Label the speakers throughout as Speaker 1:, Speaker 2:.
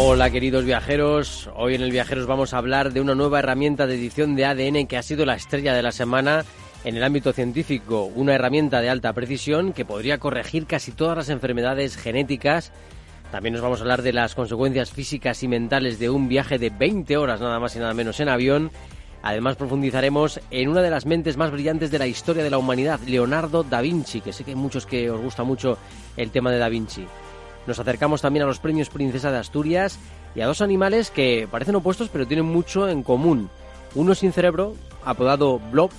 Speaker 1: Hola queridos viajeros, hoy en el Viajeros vamos a hablar de una nueva herramienta de edición de ADN que ha sido la estrella de la semana en el ámbito científico, una herramienta de alta precisión que podría corregir casi todas las enfermedades genéticas. También nos vamos a hablar de las consecuencias físicas y mentales de un viaje de 20 horas nada más y nada menos en avión. Además profundizaremos en una de las mentes más brillantes de la historia de la humanidad, Leonardo da Vinci, que sé que hay muchos que os gusta mucho el tema de da Vinci. Nos acercamos también a los premios Princesa de Asturias y a dos animales que parecen opuestos pero tienen mucho en común. Uno sin cerebro, apodado Blob,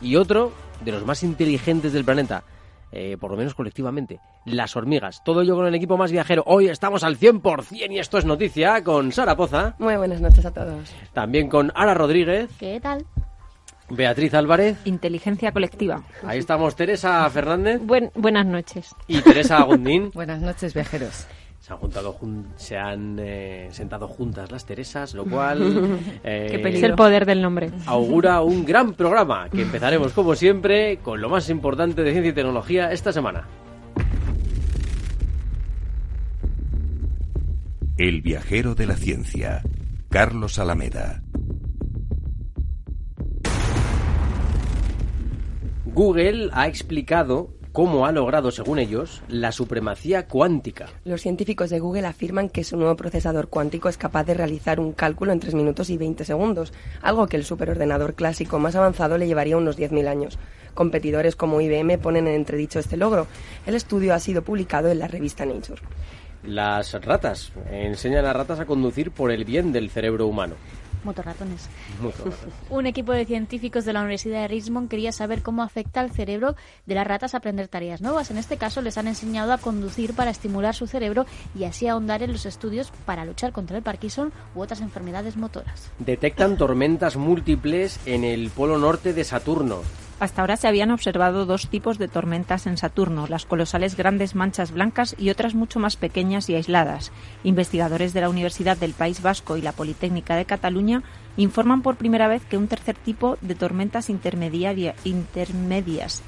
Speaker 1: y otro de los más inteligentes del planeta, eh, por lo menos colectivamente, las hormigas. Todo ello con el equipo más viajero. Hoy estamos al 100% y esto es noticia con Sara Poza.
Speaker 2: Muy buenas noches a todos.
Speaker 1: También con Ara Rodríguez.
Speaker 3: ¿Qué tal?
Speaker 1: Beatriz Álvarez.
Speaker 4: Inteligencia colectiva.
Speaker 1: Ahí estamos Teresa Fernández.
Speaker 4: buenas noches.
Speaker 1: Y Teresa Agundín.
Speaker 2: buenas noches, viajeros.
Speaker 1: Se han, juntado se han eh, sentado juntas las Teresas, lo cual
Speaker 4: eh, es el poder del nombre.
Speaker 1: Augura un gran programa que empezaremos como siempre con lo más importante de ciencia y tecnología esta semana.
Speaker 5: El viajero de la ciencia, Carlos Alameda.
Speaker 1: Google ha explicado cómo ha logrado, según ellos, la supremacía cuántica.
Speaker 2: Los científicos de Google afirman que su nuevo procesador cuántico es capaz de realizar un cálculo en 3 minutos y 20 segundos, algo que el superordenador clásico más avanzado le llevaría unos 10.000 años. Competidores como IBM ponen en entredicho este logro. El estudio ha sido publicado en la revista Nature.
Speaker 1: Las ratas enseñan a ratas a conducir por el bien del cerebro humano.
Speaker 3: Motorratones. Un equipo de científicos de la Universidad de Richmond quería saber cómo afecta al cerebro de las ratas a aprender tareas nuevas. En este caso, les han enseñado a conducir para estimular su cerebro y así ahondar en los estudios para luchar contra el Parkinson u otras enfermedades motoras.
Speaker 1: Detectan tormentas múltiples en el polo norte de Saturno.
Speaker 4: Hasta ahora se habían observado dos tipos de tormentas en Saturno, las colosales grandes manchas blancas y otras mucho más pequeñas y aisladas. Investigadores de la Universidad del País Vasco y la Politécnica de Cataluña informan por primera vez que un tercer tipo de tormentas intermedias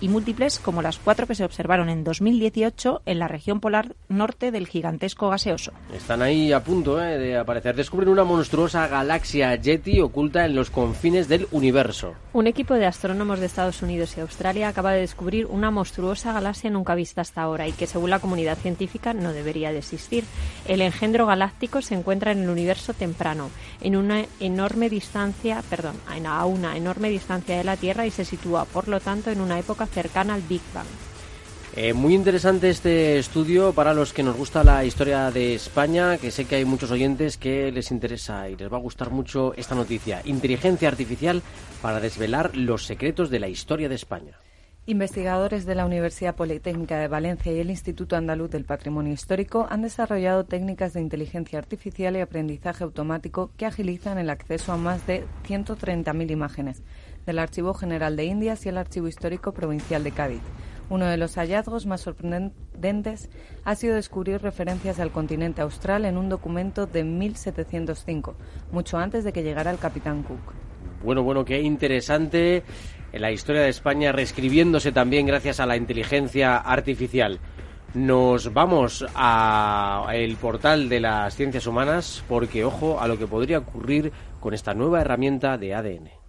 Speaker 4: y múltiples, como las cuatro que se observaron en 2018 en la región polar norte del gigantesco gaseoso.
Speaker 1: Están ahí a punto eh, de aparecer. Descubren una monstruosa galaxia Yeti oculta en los confines del universo.
Speaker 4: Un equipo de astrónomos de Estados Unidos y Australia acaba de descubrir una monstruosa galaxia nunca vista hasta ahora y que, según la comunidad científica, no debería de existir. El engendro galáctico se encuentra en el universo temprano, en una enorme distancia, perdón, a una enorme distancia de la Tierra y se sitúa, por lo tanto, en una época cercana al Big Bang.
Speaker 1: Eh, muy interesante este estudio para los que nos gusta la historia de España, que sé que hay muchos oyentes que les interesa y les va a gustar mucho esta noticia. Inteligencia artificial para desvelar los secretos de la historia de España.
Speaker 6: Investigadores de la Universidad Politécnica de Valencia y el Instituto Andaluz del Patrimonio Histórico han desarrollado técnicas de inteligencia artificial y aprendizaje automático que agilizan el acceso a más de 130.000 imágenes del Archivo General de Indias y el Archivo Histórico Provincial de Cádiz. Uno de los hallazgos más sorprendentes ha sido descubrir referencias al continente austral en un documento de 1705, mucho antes de que llegara el capitán Cook.
Speaker 1: Bueno, bueno, qué interesante en la historia de España, reescribiéndose también gracias a la inteligencia artificial. Nos vamos al portal de las ciencias humanas porque ojo a lo que podría ocurrir con esta nueva herramienta de ADN.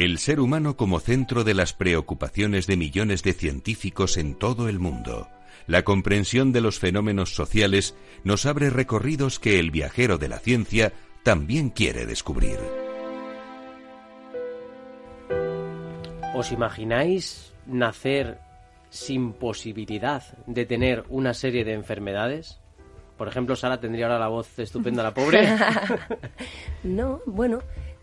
Speaker 5: El ser humano como centro de las preocupaciones de millones de científicos en todo el mundo. La comprensión de los fenómenos sociales nos abre recorridos que el viajero de la ciencia también quiere descubrir.
Speaker 1: ¿Os imagináis nacer sin posibilidad de tener una serie de enfermedades? Por ejemplo, Sara tendría ahora la voz estupenda, la pobre.
Speaker 2: no, bueno,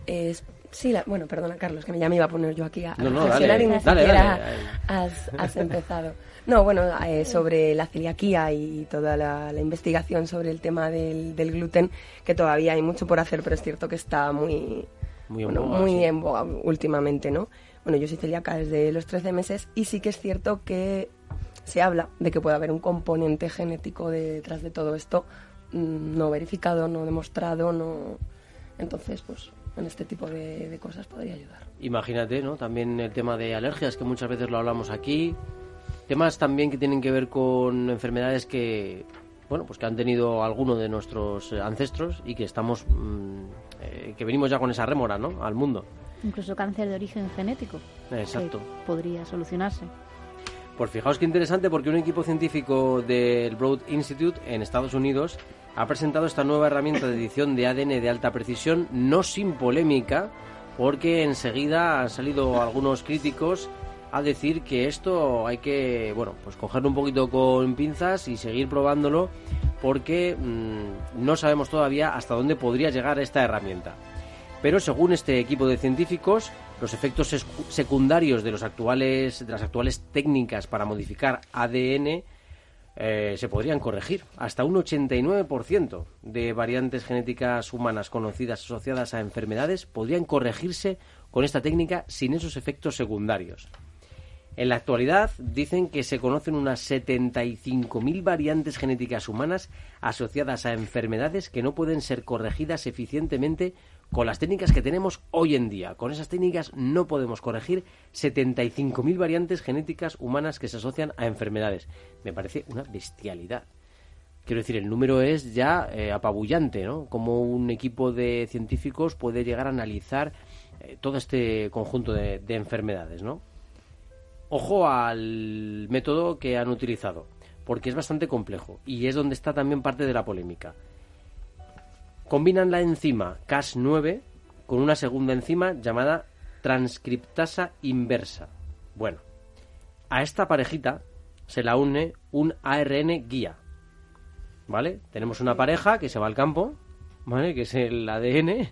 Speaker 2: es Sí, bueno, perdona, Carlos, que ya me iba a poner yo aquí a,
Speaker 1: no, no, dale, y
Speaker 2: has, has, empezado. No, bueno, eh, sobre la celiaquía y toda la, investigación sobre el tema del, gluten, que todavía hay mucho por hacer, pero es cierto que está muy,
Speaker 1: muy en,
Speaker 2: muy en boga últimamente, ¿no? Bueno, yo soy celíaca desde los 13 meses y sí que es cierto que se habla de que puede haber un componente genético detrás de todo esto, mm, no verificado, no demostrado, no... Entonces, pues en este tipo de, cosas podría ayudar.
Speaker 1: Imagínate, ¿no? También el tema de alergias, que muchas veces lo hablamos aquí. Temas también que tienen que ver con enfermedades que, bueno, pues que han tenido alguno de nuestros ancestros y que estamos, mm, eh, que venimos ya con esa rémora, ¿no? Al mundo.
Speaker 3: Incluso cáncer de origen genético.
Speaker 1: Exacto.
Speaker 3: podría solucionarse.
Speaker 1: Pues fijaos qué interesante porque un equipo científico del Broad Institute en Estados Unidos ha presentado esta nueva herramienta de edición de ADN de alta precisión, no sin polémica, porque enseguida han salido algunos críticos a decir que esto hay que, bueno, pues cogerlo un poquito con pinzas y seguir probándolo porque mm, no sabemos todavía hasta dónde podría llegar esta herramienta. Pero según este equipo de científicos, los efectos secundarios de, los actuales, de las actuales técnicas para modificar ADN eh, se podrían corregir. Hasta un 89% de variantes genéticas humanas conocidas asociadas a enfermedades podrían corregirse con esta técnica sin esos efectos secundarios. En la actualidad dicen que se conocen unas 75.000 variantes genéticas humanas asociadas a enfermedades que no pueden ser corregidas eficientemente con las técnicas que tenemos hoy en día. Con esas técnicas no podemos corregir 75.000 variantes genéticas humanas que se asocian a enfermedades. Me parece una bestialidad. Quiero decir, el número es ya eh, apabullante, ¿no? Como un equipo de científicos puede llegar a analizar eh, todo este conjunto de, de enfermedades, ¿no? Ojo al método que han utilizado, porque es bastante complejo y es donde está también parte de la polémica. Combinan la enzima Cas9 con una segunda enzima llamada transcriptasa inversa. Bueno, a esta parejita se la une un ARN guía. ¿Vale? Tenemos una pareja que se va al campo, ¿vale? Que es el ADN,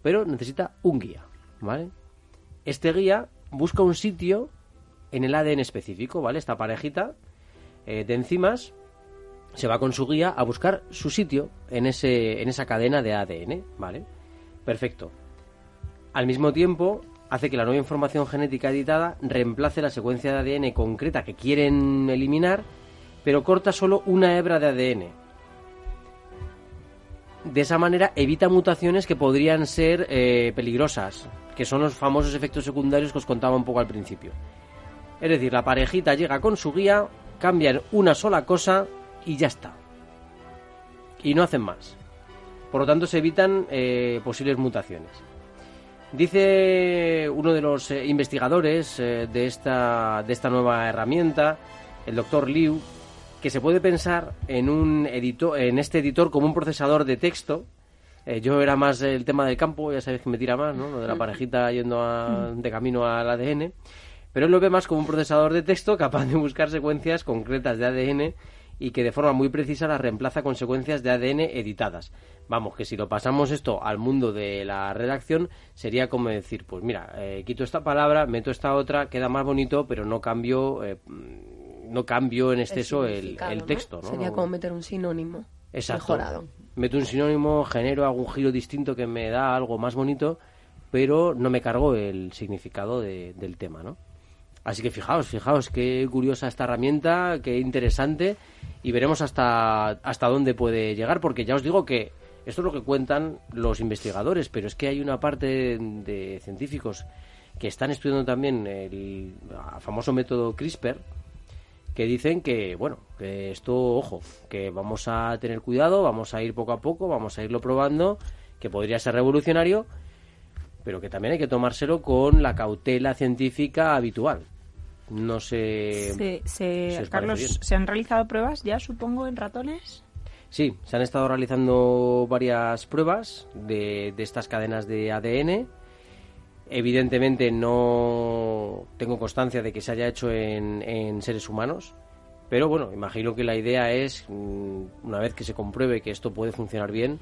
Speaker 1: pero necesita un guía, ¿vale? Este guía busca un sitio en el ADN específico, ¿vale? Esta parejita eh, de enzimas se va con su guía a buscar su sitio en, ese, en esa cadena de ADN, ¿vale? Perfecto. Al mismo tiempo, hace que la nueva información genética editada reemplace la secuencia de ADN concreta que quieren eliminar, pero corta solo una hebra de ADN. De esa manera evita mutaciones que podrían ser eh, peligrosas, que son los famosos efectos secundarios que os contaba un poco al principio. Es decir, la parejita llega con su guía, cambian una sola cosa y ya está. Y no hacen más. Por lo tanto, se evitan eh, posibles mutaciones. Dice uno de los eh, investigadores eh, de, esta, de esta nueva herramienta, el doctor Liu, que se puede pensar en, un editor, en este editor como un procesador de texto. yo era más el tema del campo, ya sabéis que me tira más, ¿no? Lo de la parejita yendo de camino al ADN. Pero él lo ve más como un procesador de texto capaz de buscar secuencias concretas de ADN y que de forma muy precisa las reemplaza con secuencias de ADN editadas. Vamos, que si lo pasamos esto al mundo de la redacción, sería como decir, pues mira, eh, quito esta palabra, meto esta otra, queda más bonito, pero no cambio, eh, no cambio en exceso el, texto. ¿no?
Speaker 2: Sería como meter un sinónimo
Speaker 1: Exacto.
Speaker 2: mejorado.
Speaker 1: Meto un sinónimo, genero, hago un giro distinto que me da algo más bonito, pero no me cargo el significado del tema, ¿no? Así que fijaos, fijaos qué curiosa esta herramienta, qué interesante y veremos hasta, hasta dónde puede llegar, porque ya os digo que esto es lo que cuentan los investigadores, pero es que hay una parte de científicos que están estudiando también el famoso método CRISPR, que dicen que, bueno, que esto, ojo, que vamos a tener cuidado, vamos a ir poco a poco, vamos a irlo probando, que podría ser revolucionario, pero que también hay que tomárselo con la cautela científica habitual. No sé.
Speaker 4: Carlos, ¿se han realizado pruebas ya, supongo, en ratones?
Speaker 1: Sí, se han estado realizando varias pruebas de, estas cadenas de ADN. Evidentemente no tengo constancia de que se haya hecho en, seres humanos, pero bueno, imagino que la idea es, mm, una vez que se compruebe que esto puede funcionar bien,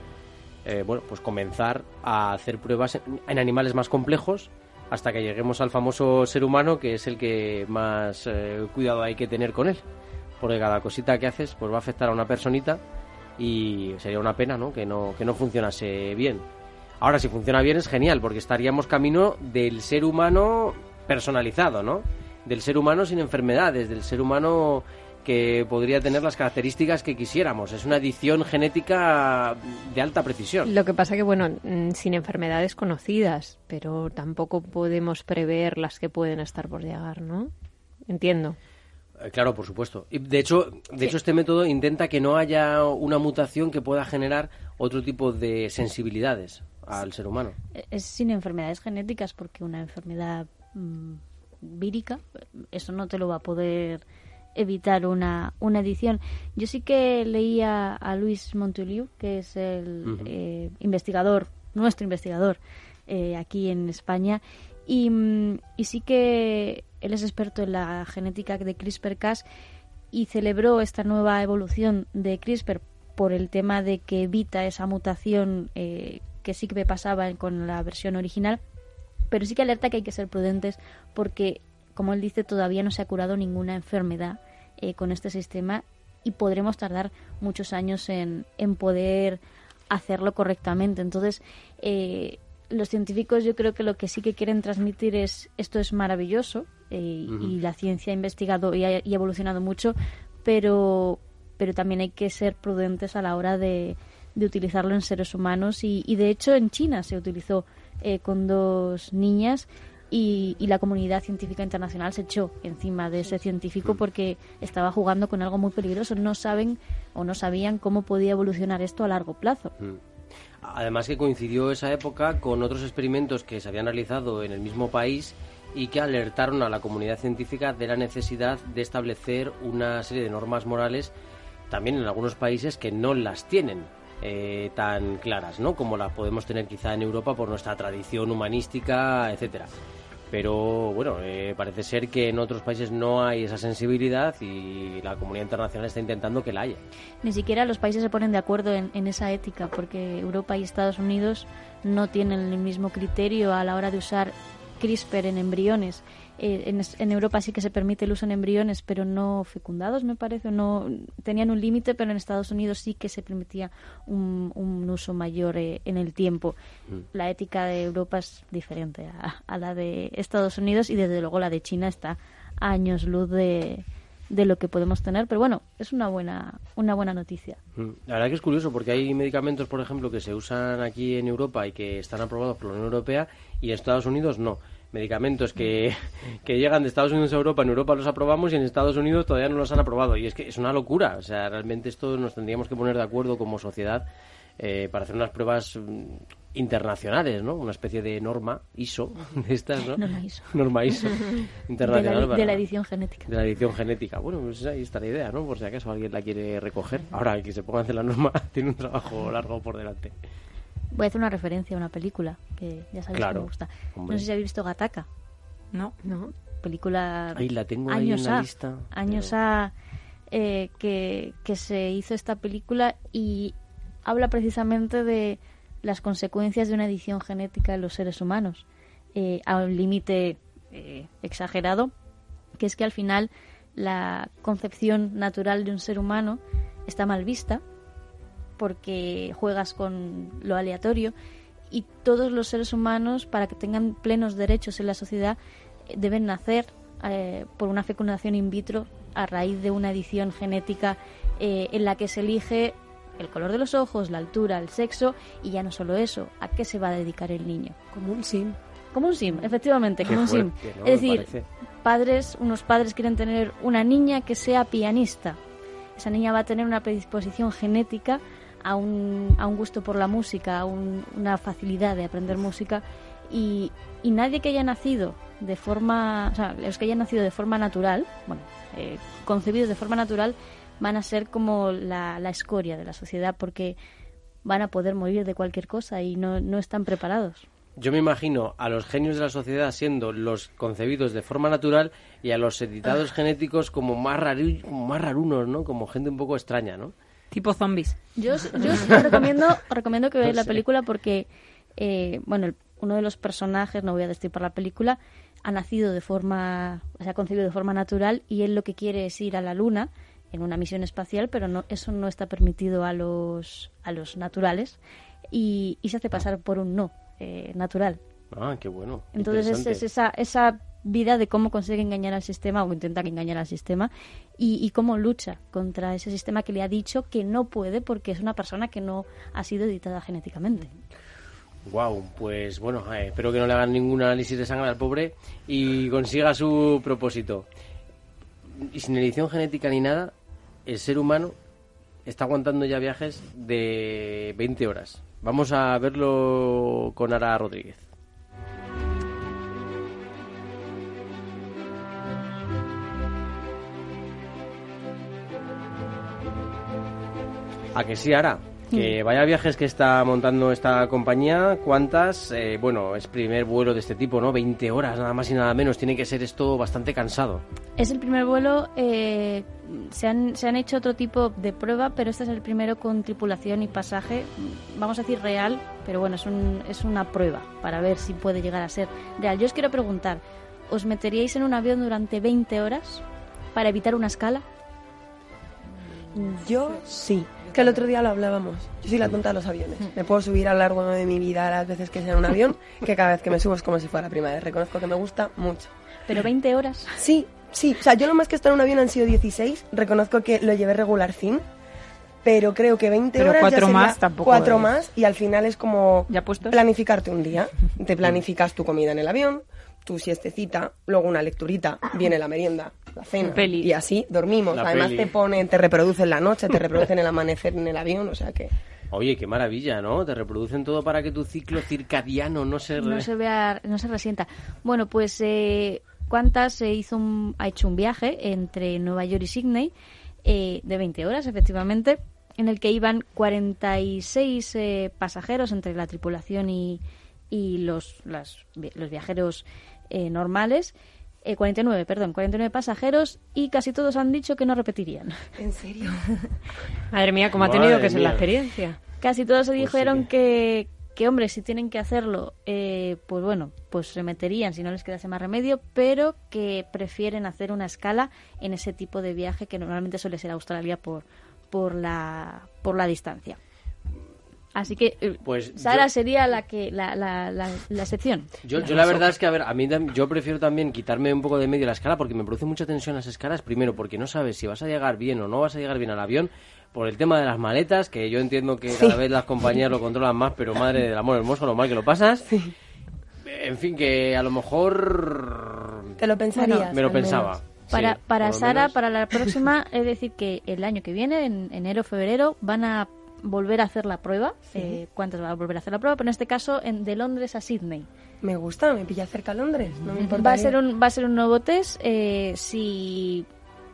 Speaker 1: eh, bueno, pues comenzar a hacer pruebas en animales más complejos hasta que lleguemos al famoso ser humano, que es el que más eh, cuidado hay que tener con él. Porque cada cosita que haces pues va a afectar a una personita y sería una pena ¿no? Que, no, que no funcionase bien. Ahora, si funciona bien es genial, porque estaríamos camino del ser humano personalizado, ¿no? Del ser humano sin enfermedades, del ser humano que podría tener las características que quisiéramos. Es una edición genética de alta precisión.
Speaker 4: Lo que pasa que, bueno, mm, sin enfermedades conocidas, pero tampoco podemos prever las que pueden estar por llegar, ¿no? Entiendo.
Speaker 1: Eh, claro, por supuesto. Y de hecho, de hecho, este método intenta que no haya una mutación que pueda generar otro tipo de sensibilidades al ser humano.
Speaker 3: Es sin enfermedades genéticas, porque una enfermedad mm, vírica, eso no te lo va a poder evitar una, una edición. Yo sí que leía a Luis Monteliu, que es el eh, investigador, nuestro investigador eh, aquí en España, y, mm, y, sí que él es experto en la genética de CRISPR-Cas y celebró esta nueva evolución de CRISPR por el tema de que evita esa mutación eh, que sí que pasaba con la versión original, pero sí que alerta que hay que ser prudentes porque como él dice, todavía no se ha curado ninguna enfermedad eh, con este sistema y podremos tardar muchos años en, en poder hacerlo correctamente. Entonces, eh, los científicos yo creo que lo que sí que quieren transmitir es esto es maravilloso eh, y la ciencia ha investigado y ha, evolucionado mucho, pero, pero también hay que ser prudentes a la hora de, de utilizarlo en seres humanos y, y, de hecho en China se utilizó con dos niñas y, la comunidad científica internacional se echó encima de ese científico mm. porque estaba jugando con algo muy peligroso. No saben o no sabían cómo podía evolucionar esto a largo plazo. Mm.
Speaker 1: Además que coincidió esa época con otros experimentos que se habían realizado en el mismo país y que alertaron a la comunidad científica de la necesidad de establecer una serie de normas morales también en algunos países que no las tienen. Eh, tan claras, ¿no? Como las podemos tener quizá en Europa por nuestra tradición humanística, etcétera. Pero bueno, eh, parece ser que en otros países no hay esa sensibilidad y la comunidad internacional está intentando que la haya.
Speaker 3: Ni siquiera los países se ponen de acuerdo en, en esa ética, porque Europa y Estados Unidos no tienen el mismo criterio a la hora de usar CRISPR en embriones. Eh, en, Europa sí que se permite el uso en embriones, pero no fecundados, me parece. No tenían un límite, pero en Estados Unidos sí que se permitía un, uso mayor eh, en el tiempo. Mm. La ética de Europa es diferente a, la de Estados Unidos y desde luego la de China está a años luz de, de lo que podemos tener, pero bueno, es una buena una buena noticia.
Speaker 1: Mm. La verdad que es curioso porque hay medicamentos, por ejemplo, que se usan aquí en Europa y que están aprobados por la Unión Europea y en Estados Unidos no medicamentos que, que, llegan de Estados Unidos a Europa, en Europa los aprobamos y en Estados Unidos todavía no los han aprobado. Y es que es una locura. O sea, realmente esto nos tendríamos que poner de acuerdo como sociedad eh, para hacer unas pruebas mm, internacionales, ¿no? Una especie de norma ISO de estas, ¿no?
Speaker 3: Norma ISO.
Speaker 1: Norma ISO internacional.
Speaker 3: De la, edición genética.
Speaker 1: De la edición genética. Bueno, pues ahí está la idea, ¿no? Por si acaso alguien la quiere recoger. Ahora que se ponga a hacer la norma tiene un trabajo largo por delante.
Speaker 3: Voy a hacer una referencia a una película que ya sabéis que me gusta. No sé si habéis visto Gataka.
Speaker 4: No.
Speaker 3: No. Película.
Speaker 1: Ahí la tengo ahí en la lista.
Speaker 3: Años A. Eh, que, que se hizo esta película y habla precisamente de las consecuencias de una edición genética en los seres humanos eh, a un límite eh, exagerado, que es que al final la concepción natural de un ser humano está mal vista porque juegas con lo aleatorio y todos los seres humanos, para que tengan plenos derechos en la sociedad, deben nacer eh, por una fecundación in vitro a raíz de una edición genética eh, en la que se elige el color de los ojos, la altura, el sexo y ya no solo eso, ¿a qué se va a dedicar el niño?
Speaker 2: Como un sim.
Speaker 3: Como un sim, efectivamente, como un sim. Es decir, padres, unos padres quieren tener una niña que sea pianista. Esa niña va a tener una predisposición genética a un, a un gusto por la música, a una facilidad de aprender música y, y, nadie que haya nacido de forma, o sea, los que hayan nacido de forma natural, bueno, eh, concebidos de forma natural, van a ser como la, la, escoria de la sociedad porque van a poder morir de cualquier cosa y no, no están preparados.
Speaker 1: yo me imagino a los genios de la sociedad siendo los concebidos de forma natural y a los editados genéticos como más, raru- más rarunos, ¿no? Como gente un poco extraña, ¿no?
Speaker 4: Tipo zombies.
Speaker 3: Yo, os- yo os recomiendo, os recomiendo que veáis la película porque, eh, bueno, el- uno de los personajes, no voy a destripar la película, ha nacido de forma, se ha concebido de forma natural y él lo que quiere es ir a la luna en una misión espacial, pero no, eso no está permitido a los, a los naturales y, y se hace pasar por un no eh, natural.
Speaker 1: Ah, qué bueno.
Speaker 3: Entonces es, es esa, esa vida de cómo consigue engañar al sistema o intenta engañar al sistema y, y cómo lucha contra ese sistema que le ha dicho que no puede porque es una persona que no ha sido editada genéticamente.
Speaker 1: Wow, pues bueno, eh, espero que no le hagan ningún análisis de sangre al pobre y consiga su propósito. Y sin edición genética ni nada, el ser humano está aguantando ya viajes de 20 horas. Vamos a verlo con Ara Rodríguez. A que sí, Ara. Que vaya viajes que está montando esta compañía, ¿cuántas? Eh, bueno, es primer vuelo de este tipo, ¿no? 20 horas, nada más y nada menos. Tiene que ser esto bastante cansado.
Speaker 3: Es el primer vuelo, eh, se, han, se han hecho otro tipo de prueba, pero este es el primero con tripulación y pasaje, vamos a decir real, pero bueno, es, un, es una prueba para ver si puede llegar a ser real. Yo os quiero preguntar, ¿os meteríais en un avión durante 20 horas para evitar una escala?
Speaker 2: Yo sí. Que el otro día lo hablábamos. Yo soy la tonta de los aviones. Me puedo subir a lo largo de mi vida las veces que sea en un avión, que cada vez que me subo es como si fuera la primera vez. Reconozco que me gusta mucho.
Speaker 3: Pero 20 horas.
Speaker 2: Sí, sí. O sea, yo lo más que he estado en un avión han sido 16. Reconozco que lo llevé regular fin. Pero creo que 20
Speaker 4: Pero
Speaker 2: horas ya
Speaker 4: cuatro
Speaker 2: sería
Speaker 4: más tampoco
Speaker 2: Cuatro
Speaker 4: es.
Speaker 2: más y al final es como
Speaker 4: ¿Ya puestos?
Speaker 2: planificarte un día. Te planificas tu comida en el avión, tu siestecita, luego una lecturita, viene la merienda, la cena.
Speaker 4: Peli.
Speaker 2: Y así dormimos.
Speaker 1: La
Speaker 2: Además
Speaker 1: peli.
Speaker 2: te ponen, te reproducen la noche, te reproducen el amanecer en el avión, o sea que...
Speaker 1: Oye, qué maravilla, ¿no? Te reproducen todo para que tu ciclo circadiano no se...
Speaker 3: no se vea, no se resienta. Bueno, pues eh, Qantas se hizo un- ha hecho un viaje entre Nueva York y Sydney eh, de 20 horas, efectivamente, en el que iban 46 eh, pasajeros entre la tripulación y, y los, las- los viajeros eh, normales. Eh, 49, perdón, 49 pasajeros y casi todos han dicho que no repetirían.
Speaker 2: ¿En serio?
Speaker 4: Madre mía, cómo ha tenido que ser la experiencia.
Speaker 3: Casi todos se
Speaker 1: Pues
Speaker 3: dijeron
Speaker 1: que-
Speaker 3: que, que, hombre, si tienen que hacerlo, eh, pues bueno, pues se meterían si no les quedase más remedio, pero que prefieren hacer una escala en ese tipo de viaje que normalmente suele ser Australia por, por, la, por la distancia. Así que eh,
Speaker 1: Pues
Speaker 3: Sara
Speaker 1: yo-
Speaker 3: sería la que la, la, la, la excepción.
Speaker 1: Yo, yo la verdad es que, a ver, a mí yo prefiero también quitarme un poco de medio la escala porque me produce mucha tensión las escalas. Primero, porque no sabes si vas a llegar bien o no vas a llegar bien al avión. Por el tema de las maletas, que yo entiendo que cada vez las compañías lo controlan más, pero madre del amor hermoso, lo mal que lo pasas. En fin, que a lo mejor...
Speaker 2: Te lo pensarías.
Speaker 1: Me lo pensaba.
Speaker 2: menos.
Speaker 3: Para,
Speaker 1: Sí,
Speaker 3: para Sara,
Speaker 1: menos.
Speaker 3: para la próxima, es decir, que el año que viene, en enero o febrero, van a volver a hacer la prueba. Eh, ¿Cuántas van a volver a hacer la prueba? Pero en este caso, en, de Londres a Sydney.
Speaker 2: Me gusta, me pilla cerca a Londres, no me importa.
Speaker 3: Va a ser un, va a ser un nuevo test. eh, si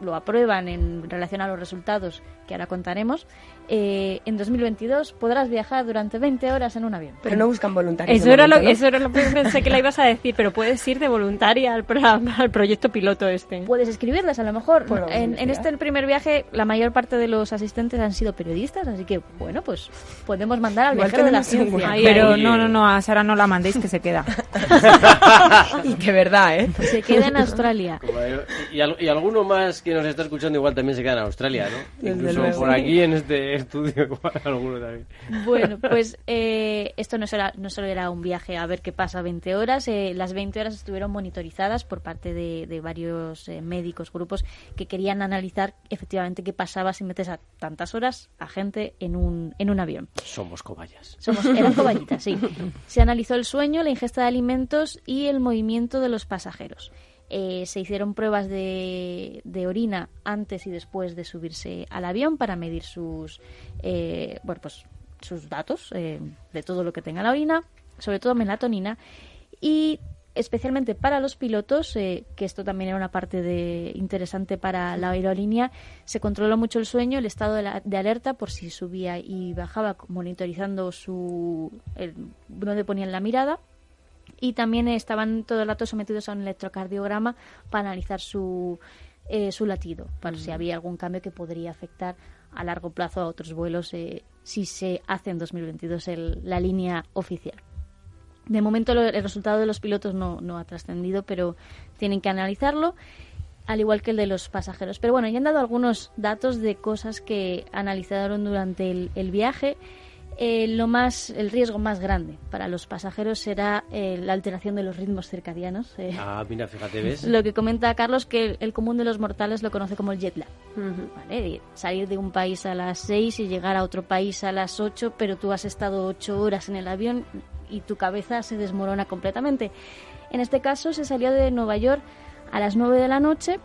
Speaker 3: lo aprueban en relación a los resultados que ahora contaremos, eh, en 2022 podrás viajar durante 20 horas en un avión.
Speaker 2: Pero no buscan voluntarios.
Speaker 4: Eso era, lo,
Speaker 2: ¿no?
Speaker 4: eso era lo que pensé que la ibas a decir, pero puedes ir de voluntaria al, al proyecto piloto este.
Speaker 3: Puedes escribirles, a lo mejor.
Speaker 2: Bueno,
Speaker 3: en, este primer viaje, la mayor parte de los asistentes han sido periodistas, así que, bueno, pues podemos mandar al
Speaker 2: Igual
Speaker 3: viajero de la ciencia.
Speaker 4: pero no, no, no, a Sara no la mandéis que se queda.
Speaker 2: y de verdad, ¿eh?
Speaker 3: Se queda en Australia.
Speaker 1: Y, y alguno más que nos está escuchando igual también se queda en Australia, ¿no?
Speaker 2: Desde
Speaker 1: Incluso
Speaker 2: luego.
Speaker 1: por aquí en este estudio igual alguno también.
Speaker 3: Bueno, pues eh, esto no, será, no solo era un viaje a ver qué pasa 20 horas, eh, las 20 horas estuvieron monitorizadas por parte de, de varios eh, médicos, grupos que querían analizar efectivamente qué pasaba si metes a tantas horas a gente en un, en un avión.
Speaker 1: Somos cobayas.
Speaker 3: Somos, eran cobayitas, sí. Se analizó el sueño, la ingesta de alimentos y el movimiento de los pasajeros. Eh, se hicieron pruebas de, orina antes y después de subirse al avión para medir sus, eh, bueno, pues, sus datos eh, de todo lo que tenga la orina, sobre todo melatonina. Y especialmente para los pilotos, eh, que esto también era una parte de, interesante para la aerolínea, se controló mucho el sueño, el estado de, la- de alerta por si subía y bajaba, monitorizando su el, dónde ponían la mirada y también estaban todo el rato sometidos a un electrocardiograma para analizar su, eh, su latido, para si había algún cambio que podría afectar a largo plazo a otros vuelos eh, si se hace en 2022 la línea oficial. De momento el resultado de los pilotos no, no ha trascendido, pero tienen que analizarlo, al igual que el de los pasajeros. Pero bueno, ya han dado algunos datos de cosas que analizaron durante el, el viaje eh, lo más, el riesgo más grande para los pasajeros será eh, la alteración de los ritmos circadianos.
Speaker 1: Eh. ah, mira, fíjate, ¿ves?
Speaker 3: Lo que comenta Carlos, que el, común de los mortales lo conoce como el jet lag. Salir de un país a las 6 y llegar a otro país a las 8, pero tú has estado 8 horas en el avión y tu cabeza se desmorona completamente. En este caso, se salió de Nueva York a las 9 de la noche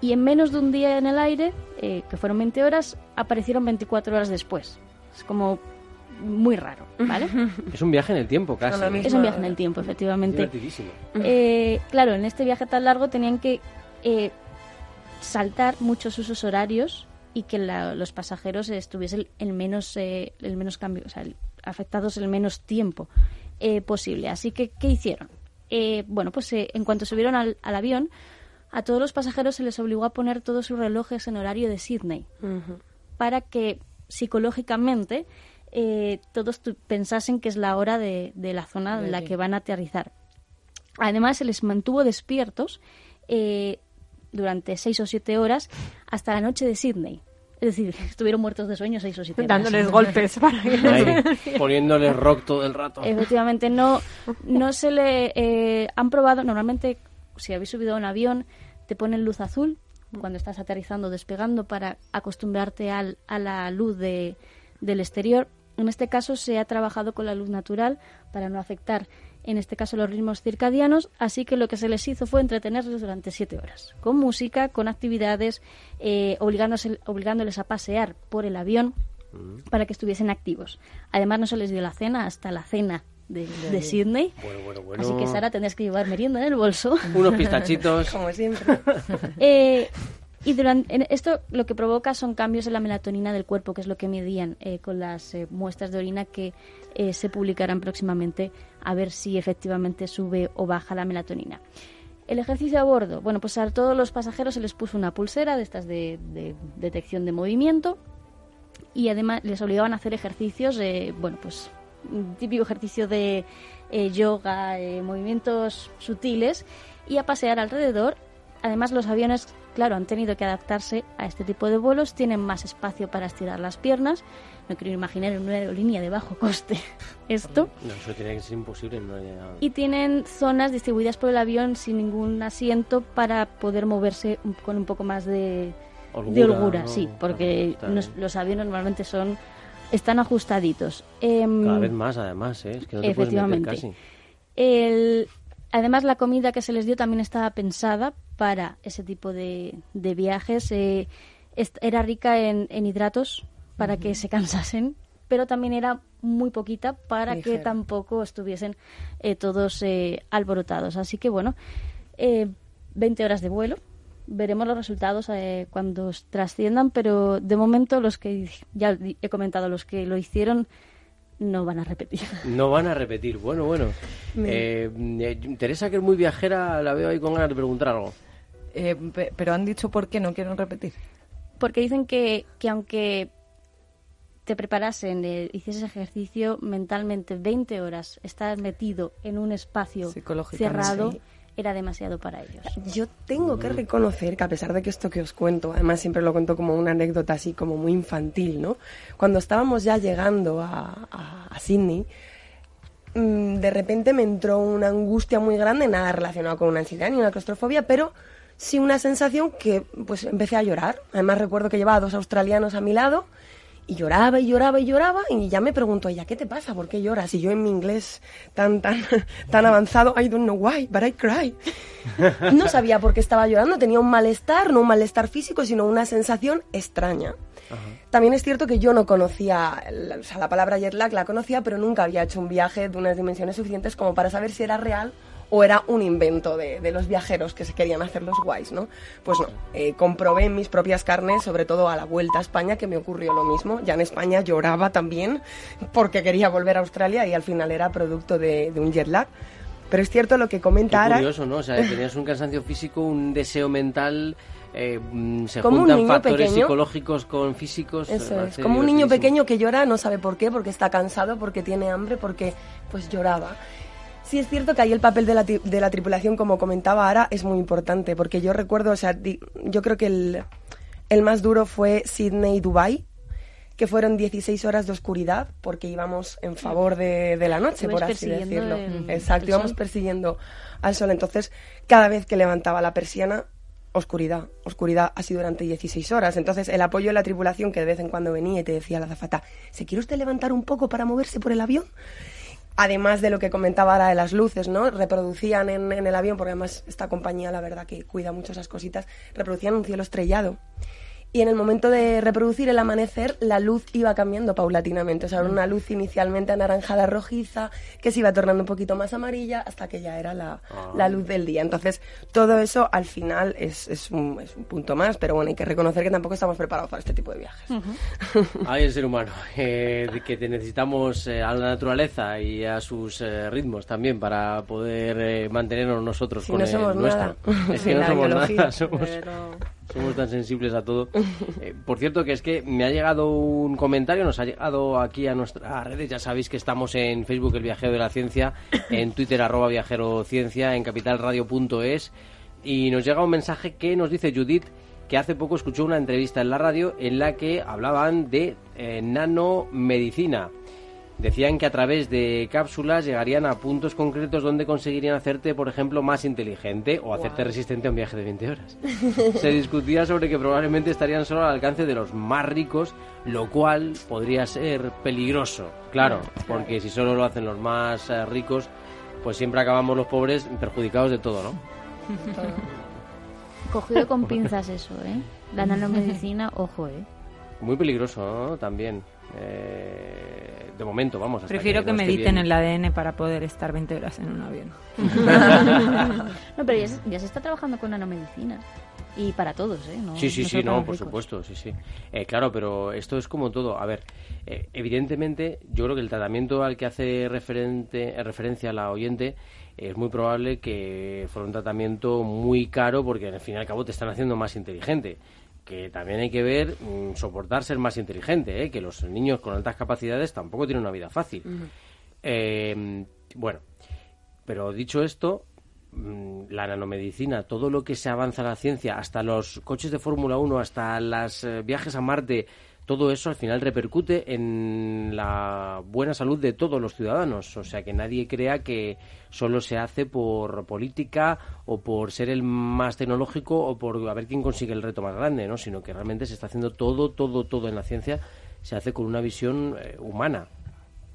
Speaker 3: y en menos de un día en el aire, que fueron 20 horas, aparecieron 24 horas después. Es como muy raro, ¿vale?
Speaker 1: Es un viaje en el tiempo, casi.
Speaker 3: Es un viaje en el tiempo, efectivamente. Eh, claro, en este viaje tan largo tenían que eh, saltar muchos usos horarios y que los pasajeros estuviesen el menos, eh, el menos cambio, o sea, afectados el menos tiempo posible. Así que, ¿qué hicieron? bueno, pues en cuanto subieron al, avión, a todos los pasajeros se les obligó a poner todos sus relojes en horario de Sydney para que psicológicamente eh, todos pensasen que es la hora de, la zona en la que van a aterrizar. Además, se les mantuvo despiertos eh, durante seis o siete horas hasta la noche de Sydney. Es decir, estuvieron muertos de sueño seis o siete horas.
Speaker 2: Dándoles golpes para
Speaker 1: que... poniéndoles rock todo el rato.
Speaker 3: Efectivamente, no, no se le... Eh, han probado, normalmente, si habéis subido a un avión, te ponen luz azul cuando estás aterrizando, despegando, para acostumbrarte al, a la luz de, del exterior. En este caso se ha trabajado con la luz natural para no afectar, en este caso, los ritmos circadianos, así que lo que se les hizo fue entretenerlos durante siete horas, con música, con actividades, eh, obligándoles a pasear por el avión mm. para que estuviesen activos. Además, no se les dio la cena hasta la cena de, de, Sydney. Así que Sara tendrías que llevar merienda en el bolso.
Speaker 1: Unos pistachitos.
Speaker 2: Como siempre.
Speaker 3: eh, y durante, esto lo que provoca son cambios en la melatonina del cuerpo, que es lo que medían eh, con las eh, muestras de orina que eh, se publicarán próximamente a ver si efectivamente sube o baja la melatonina. El ejercicio a bordo. Bueno, pues a todos los pasajeros se les puso una pulsera de estas de, detección de movimiento y además les obligaban a hacer ejercicios, bueno, pues típico ejercicio de yoga, movimientos sutiles y a pasear alrededor. Además, los aviones claro, han tenido que adaptarse a este tipo de vuelos, tienen más espacio para estirar las piernas. No quiero imaginar en una aerolínea de bajo coste esto.
Speaker 1: No, eso tiene que ser imposible.
Speaker 3: Y tienen zonas distribuidas por el avión sin ningún asiento para poder moverse con un poco más de holgura, sí, porque los aviones normalmente son están ajustaditos.
Speaker 1: Em, Cada vez más, además, ¿eh? es que no te efectivamente. casi.
Speaker 3: El, Además, la comida que se les dio también estaba pensada para ese tipo de, viajes. Eh, era rica en, hidratos para que se cansasen, pero también era muy poquita para que tampoco estuviesen eh, todos eh, alborotados. Así que, bueno, 20 horas de vuelo. Veremos los resultados cuando trasciendan, pero de momento los que ya he comentado, los que lo hicieron no van a repetir.
Speaker 1: No van a repetir. Bueno, bueno. Eh, eh, Teresa, que es muy viajera, la veo ahí con ganas de preguntar algo.
Speaker 6: Eh, pero han dicho por qué no quieren repetir.
Speaker 3: Porque dicen que, que aunque te preparasen, eh, hicieses ejercicio mentalmente 20 horas, estás metido en un espacio cerrado era demasiado para ellos.
Speaker 2: Yo tengo que reconocer que a pesar de que esto que os cuento, además siempre lo cuento como una anécdota así como muy infantil, ¿no? Cuando estábamos ya llegando a, a, Sydney, mm, de repente me entró una angustia muy grande, nada relacionado con una ansiedad ni una claustrofobia, pero sí una sensación que pues empecé a llorar. Además recuerdo que llevaba dos australianos a mi lado y lloraba y lloraba y lloraba y ya me pregunto ella, ¿qué te pasa? ¿Por qué lloras? Y yo en mi inglés tan, tan, tan avanzado, I don't know why, but I cry. No sabía por qué estaba llorando, tenía un malestar, no un malestar físico, sino una sensación extraña. También es cierto que yo no conocía, o sea, la palabra jet lag la conocía, pero nunca había hecho un viaje de unas dimensiones suficientes como para saber si era real o era un invento de, los viajeros que se querían hacer los guays, ¿no? Pues no, eh, comprobé en mis propias carnes, sobre todo a la vuelta a España, que me ocurrió lo mismo. Ya en España lloraba también porque quería volver a Australia y al final era producto de, un jet lag. Pero es cierto lo que comenta Ara.
Speaker 1: curioso, ¿no? O sea, tenías un cansancio físico, un deseo mental, eh, mm, se
Speaker 2: Como un
Speaker 1: juntan factores
Speaker 2: pequeño.
Speaker 1: psicológicos con físicos.
Speaker 2: Eso es, como un niño pequeño que llora, no sabe por qué, porque está cansado, porque tiene hambre, porque pues lloraba. Sí es cierto que ahí el papel de la, de la tripulación, como comentaba Ara, es muy importante, porque yo recuerdo, o sea, di- yo creo que el, el más duro fue Sydney-Dubai, que fueron 16 horas de oscuridad, porque íbamos en favor de, de la noche, por así decirlo.
Speaker 3: el-
Speaker 2: Exacto,
Speaker 3: el
Speaker 2: íbamos
Speaker 3: sol.
Speaker 2: persiguiendo al sol. Entonces, cada vez que levantaba la persiana, oscuridad, oscuridad así durante 16 horas. Entonces, el apoyo de la tripulación que de vez en cuando venía y te decía la azafata, ¿se quiere usted levantar un poco para moverse por el avión? Además de lo que comentaba ahora de las luces, ¿no? Reproducían en, en el avión, porque además esta compañía, la verdad, que cuida mucho esas cositas, reproducían un cielo estrellado. Y en el momento de reproducir el amanecer, la luz iba cambiando paulatinamente. O sea, era una luz inicialmente anaranjada rojiza, que se iba tornando un poquito más amarilla, hasta que ya era la, la luz del día. Entonces, todo eso al final es, es, un, es un punto más, pero bueno, hay que reconocer que tampoco estamos preparados para este tipo de viajes.
Speaker 1: Ay, el ser humano, eh, que te necesitamos eh, a la naturaleza y a sus eh, ritmos también para poder eh, mantenernos nosotros
Speaker 2: Si
Speaker 1: con
Speaker 2: no
Speaker 1: el
Speaker 2: somos
Speaker 1: nuestro.
Speaker 2: nada.
Speaker 1: Es que
Speaker 2: Sin
Speaker 1: no somos
Speaker 2: biología.
Speaker 1: nada, somos, somos tan sensibles a todo. Eh, por cierto, que es que me ha llegado un comentario, nos ha llegado aquí a nuestras redes, ya sabéis que estamos en Facebook El Viajero de la Ciencia, en Twitter arroba Viajero Ciencia, en capitalradio.es y nos llega un mensaje que nos dice Judith que hace poco escuchó una entrevista en la radio en la que hablaban de eh, nanomedicina. Decían que a través de cápsulas llegarían a puntos concretos donde conseguirían hacerte, por ejemplo, más inteligente o hacerte resistente a un viaje de 20 horas. Se discutía sobre que probablemente estarían solo al alcance de los más ricos, lo cual podría ser peligroso. Claro, porque si solo lo hacen los más eh, ricos, pues siempre acabamos los pobres perjudicados de todo, ¿no?
Speaker 3: Cogido con pinzas eso, ¿eh? La nanomedicina, ojo, ¿eh?
Speaker 1: Muy peligroso, ¿no? También. Eh, de momento, vamos. hasta
Speaker 4: Prefiero que
Speaker 1: no esté
Speaker 4: mediten el ADN para poder estar 20 horas en un avión.
Speaker 3: No, pero ya se, ya se está trabajando con nanomedicina. Y para todos, ¿eh? No-
Speaker 1: Sí, sí,
Speaker 3: no
Speaker 1: sí, no, por
Speaker 3: ricos.
Speaker 1: supuesto, sí, sí. Eh, claro, pero esto es como todo. A ver, eh, evidentemente, yo creo que el tratamiento al que hace referente, eh, referencia la oyente es muy probable que fuera un tratamiento muy caro porque al fin y al cabo te están haciendo más inteligente. Que también hay que ver, mm, soportar ser más inteligente, ¿eh? que los niños con altas capacidades tampoco tienen una vida fácil. Eh, bueno, pero dicho esto, mm, la nanomedicina, todo lo que se avanza en la ciencia, hasta los coches de Fórmula 1, hasta los viajes a Marte, todo eso al final repercute en la buena salud de todos los ciudadanos. O sea, que nadie crea que solo se hace por política o por ser el más tecnológico o por a ver quién consigue el reto más grande, ¿no? Sino que realmente se está haciendo todo, todo, todo en la ciencia, se hace con una visión eh, humana.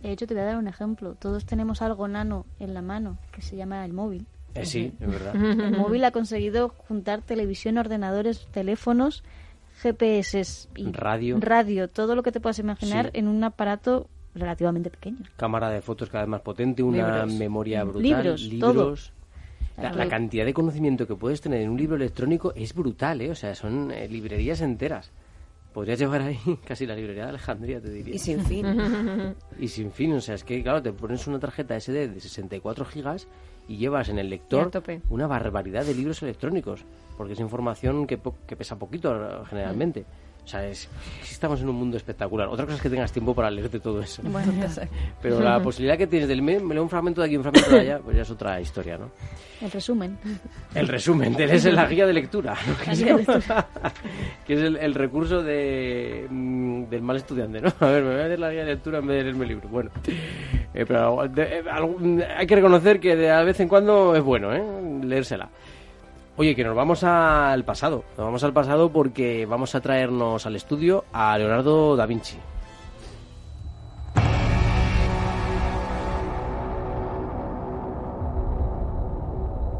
Speaker 3: De hecho, te voy a dar un ejemplo. Todos tenemos algo nano en la mano que se llama el móvil.
Speaker 1: Eh, sí, es verdad.
Speaker 3: El móvil ha conseguido juntar televisión, ordenadores, teléfonos, GPS y
Speaker 1: Radio.
Speaker 3: radio, todo lo que te puedas imaginar
Speaker 1: Sí.
Speaker 3: en un aparato relativamente pequeño.
Speaker 1: cámara de fotos cada vez más potente, una
Speaker 2: Libros.
Speaker 1: memoria brutal,
Speaker 3: Libros,
Speaker 1: libros. La cantidad de conocimiento que puedes tener en un libro electrónico es brutal, ¿eh? O sea, son eh, librerías enteras. Podrías llevar ahí casi la librería de Alejandría, te diría.
Speaker 2: Y sin fin.
Speaker 1: Y sin fin, o sea, es que, claro, te pones una tarjeta SD de 64 gigas y llevas en el lector una barbaridad de libros electrónicos, porque es información que, po- que pesa poquito generalmente. O sea, es, es estamos en un mundo espectacular. Otra cosa es que tengas tiempo para leerte todo eso.
Speaker 3: Bueno.
Speaker 1: Pero la posibilidad que tienes del me, me leo un fragmento de aquí, un fragmento de allá, pues ya es otra historia, ¿no?
Speaker 3: El resumen.
Speaker 1: El resumen, te lees la guía de lectura, ¿no? que, se llama- que es el, el recurso de, mm, del mal estudiante, ¿no? A ver, me voy a leer la guía de lectura en vez de leerme el libro. Bueno, eh, eh, hay que reconocer que de vez en cuando es bueno, ¿eh? Leérsela. Oye, que nos vamos al pasado. Nos vamos al pasado porque vamos a traernos al estudio a Leonardo da Vinci.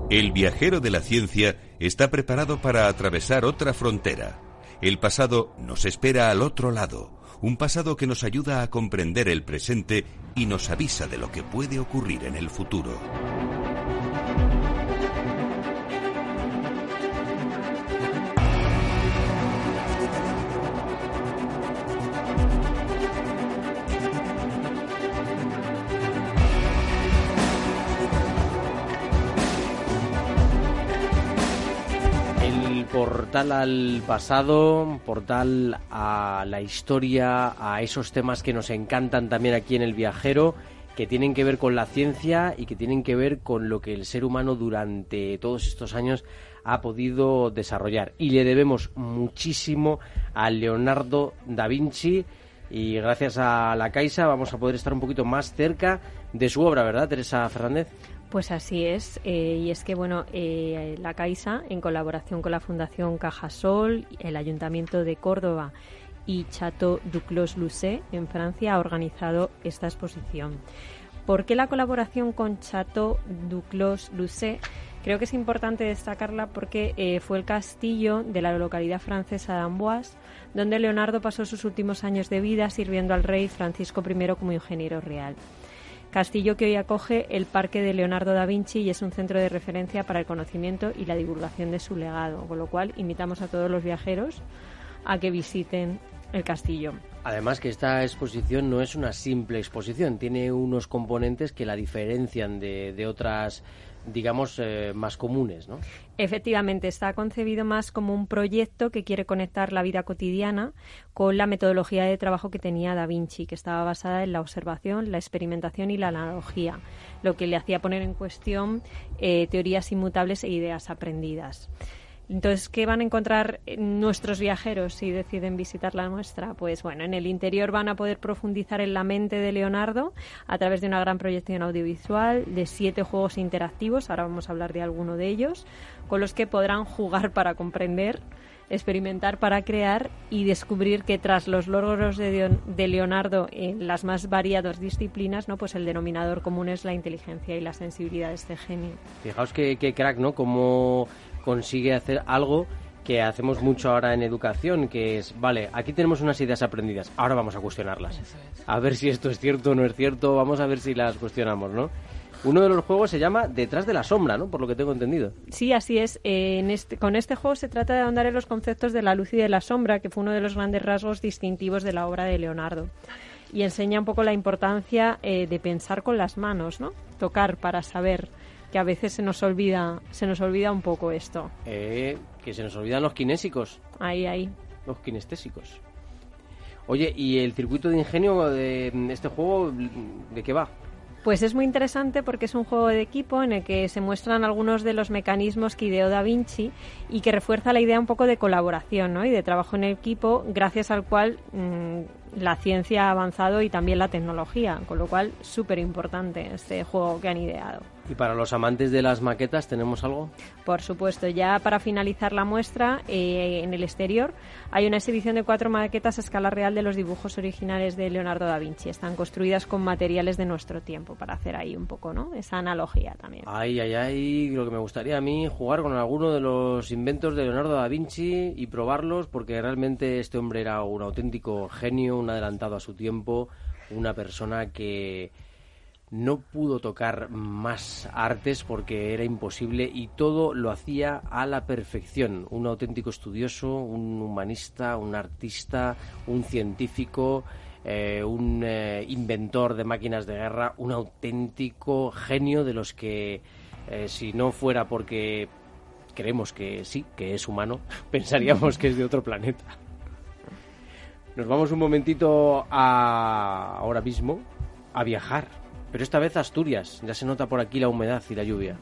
Speaker 5: El viajero de la ciencia está preparado para atravesar otra frontera. El pasado nos espera al otro lado, un pasado que nos ayuda a comprender el presente y nos avisa de lo que puede ocurrir en el futuro.
Speaker 1: Portal al pasado, portal a la historia, a esos temas que nos encantan también aquí en El Viajero, que tienen que ver con la ciencia y que tienen que ver con lo que el ser humano durante todos estos años ha podido desarrollar. Y le debemos muchísimo a Leonardo da Vinci y gracias a la Caixa vamos a poder estar un poquito más cerca de su obra, ¿verdad, Teresa Fernández?
Speaker 7: Pues así es, eh, y es que bueno, eh, la Caixa, en colaboración con la Fundación Cajasol, el Ayuntamiento de Córdoba y Chateau Duclos Lucé en Francia ha organizado esta exposición. ¿Por qué la colaboración con Chateau Duclos Lucé? Creo que es importante destacarla porque eh, fue el castillo de la localidad francesa de Amboise, donde Leonardo pasó sus últimos años de vida sirviendo al rey Francisco I como ingeniero real. Castillo que hoy acoge el Parque de Leonardo da Vinci y es un centro de referencia para el conocimiento y la divulgación de su legado, con lo cual invitamos a todos los viajeros a que visiten el castillo.
Speaker 1: Además que esta exposición no es una simple exposición, tiene unos componentes que la diferencian de, de otras digamos, eh, más comunes, ¿no?
Speaker 7: Efectivamente, está concebido más como un proyecto que quiere conectar la vida cotidiana con la metodología de trabajo que tenía Da Vinci, que estaba basada en la observación, la experimentación y la analogía, lo que le hacía poner en cuestión eh, teorías inmutables e ideas aprendidas. Entonces, ¿qué van a encontrar nuestros viajeros si deciden visitar la nuestra? Pues bueno, en el interior van a poder profundizar en la mente de Leonardo a través de una gran proyección audiovisual de siete juegos interactivos, ahora vamos a hablar de alguno de ellos, con los que podrán jugar para comprender experimentar para crear y descubrir que tras los logros de, Leonardo en las más variadas disciplinas, ¿no? pues el denominador común es la inteligencia y la sensibilidad de este genio.
Speaker 1: Fijaos que, crack, ¿no? Como consigue hacer algo que hacemos mucho ahora en educación, que es, vale, aquí tenemos unas ideas aprendidas, ahora vamos a cuestionarlas. A ver si esto es cierto o no es cierto, vamos a ver si las cuestionamos, ¿no? Uno de los juegos se llama Detrás de la sombra, ¿no? Por lo que tengo entendido.
Speaker 7: Sí, así es. Eh, en este, con este juego se trata de ahondar en los conceptos de la luz y de la sombra, que fue uno de los grandes rasgos distintivos de la obra de Leonardo. Y enseña un poco la importancia eh, de pensar con las manos, ¿no? Tocar para saber que a veces se nos olvida, se nos olvida un poco esto.
Speaker 1: Eh, que se nos olvidan los kinésicos.
Speaker 7: Ahí, ahí.
Speaker 1: Los kinestésicos. Oye, ¿y el circuito de ingenio de este juego de qué va?
Speaker 7: Pues es muy interesante porque es un juego de equipo en el que se muestran algunos de los mecanismos que ideó Da Vinci y que refuerza la idea un poco de colaboración ¿no? y de trabajo en equipo, gracias al cual mm, la ciencia ha avanzado y también la tecnología, con lo cual súper importante este juego que han ideado.
Speaker 1: ¿Y para los amantes de las maquetas tenemos algo?
Speaker 7: Por supuesto, ya para finalizar la muestra, eh, en el exterior hay una exhibición de cuatro maquetas a escala real de los dibujos originales de Leonardo da Vinci. Están construidas con materiales de nuestro tiempo, para hacer ahí un poco, ¿no? Esa analogía también.
Speaker 1: Ay, ay, ay, lo que me gustaría a mí, jugar con alguno de los inventos de Leonardo da Vinci y probarlos, porque realmente este hombre era un auténtico genio, un adelantado a su tiempo, una persona que no pudo tocar más artes porque era imposible y todo lo hacía a la perfección. Un auténtico estudioso, un humanista, un artista, un científico, eh, un eh, inventor de máquinas de guerra, un auténtico genio de los que, eh, si no fuera porque creemos que sí, que es humano, pensaríamos que es de otro planeta. Nos vamos un momentito a ahora mismo a viajar pero esta vez Asturias, ya se nota por aquí la humedad y la lluvia.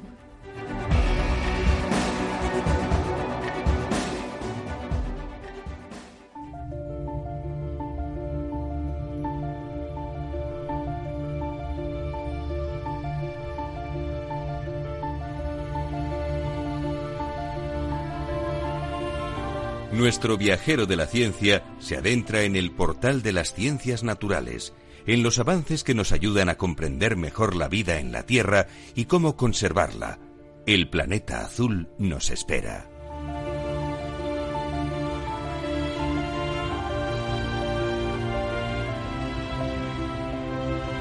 Speaker 5: Nuestro viajero de la ciencia se adentra en el portal de las ciencias naturales en los avances que nos ayudan a comprender mejor la vida en la Tierra y cómo conservarla. El planeta azul nos espera.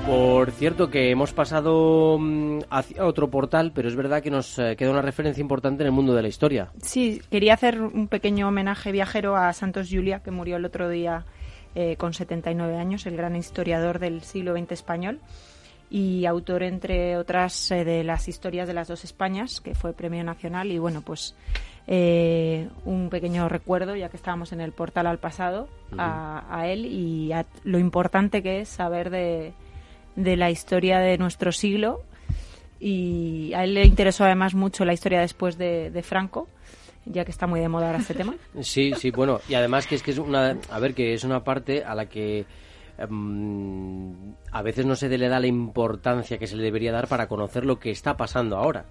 Speaker 1: Por cierto que hemos pasado mm, hacia otro portal, pero es verdad que nos eh, queda una referencia importante en el mundo de la historia.
Speaker 7: Sí, quería hacer un pequeño homenaje viajero a Santos Julia, que murió el otro día eh, con 79 años, el gran historiador del siglo XX español y autor, entre otras, eh, de las historias de las dos Españas, que fue premio nacional. Y bueno, pues
Speaker 4: eh, un pequeño recuerdo, ya que estábamos en el portal al pasado, a, él y a lo importante que es saber de, de la historia de nuestro siglo. Y a él le interesó además mucho la historia después de, de Franco ya que está muy de moda ahora este tema.
Speaker 1: Sí, sí, bueno, y además que es que es una, a ver, que es una parte a la que em, a veces no se le da la importancia que se le debería dar para conocer lo que está pasando ahora.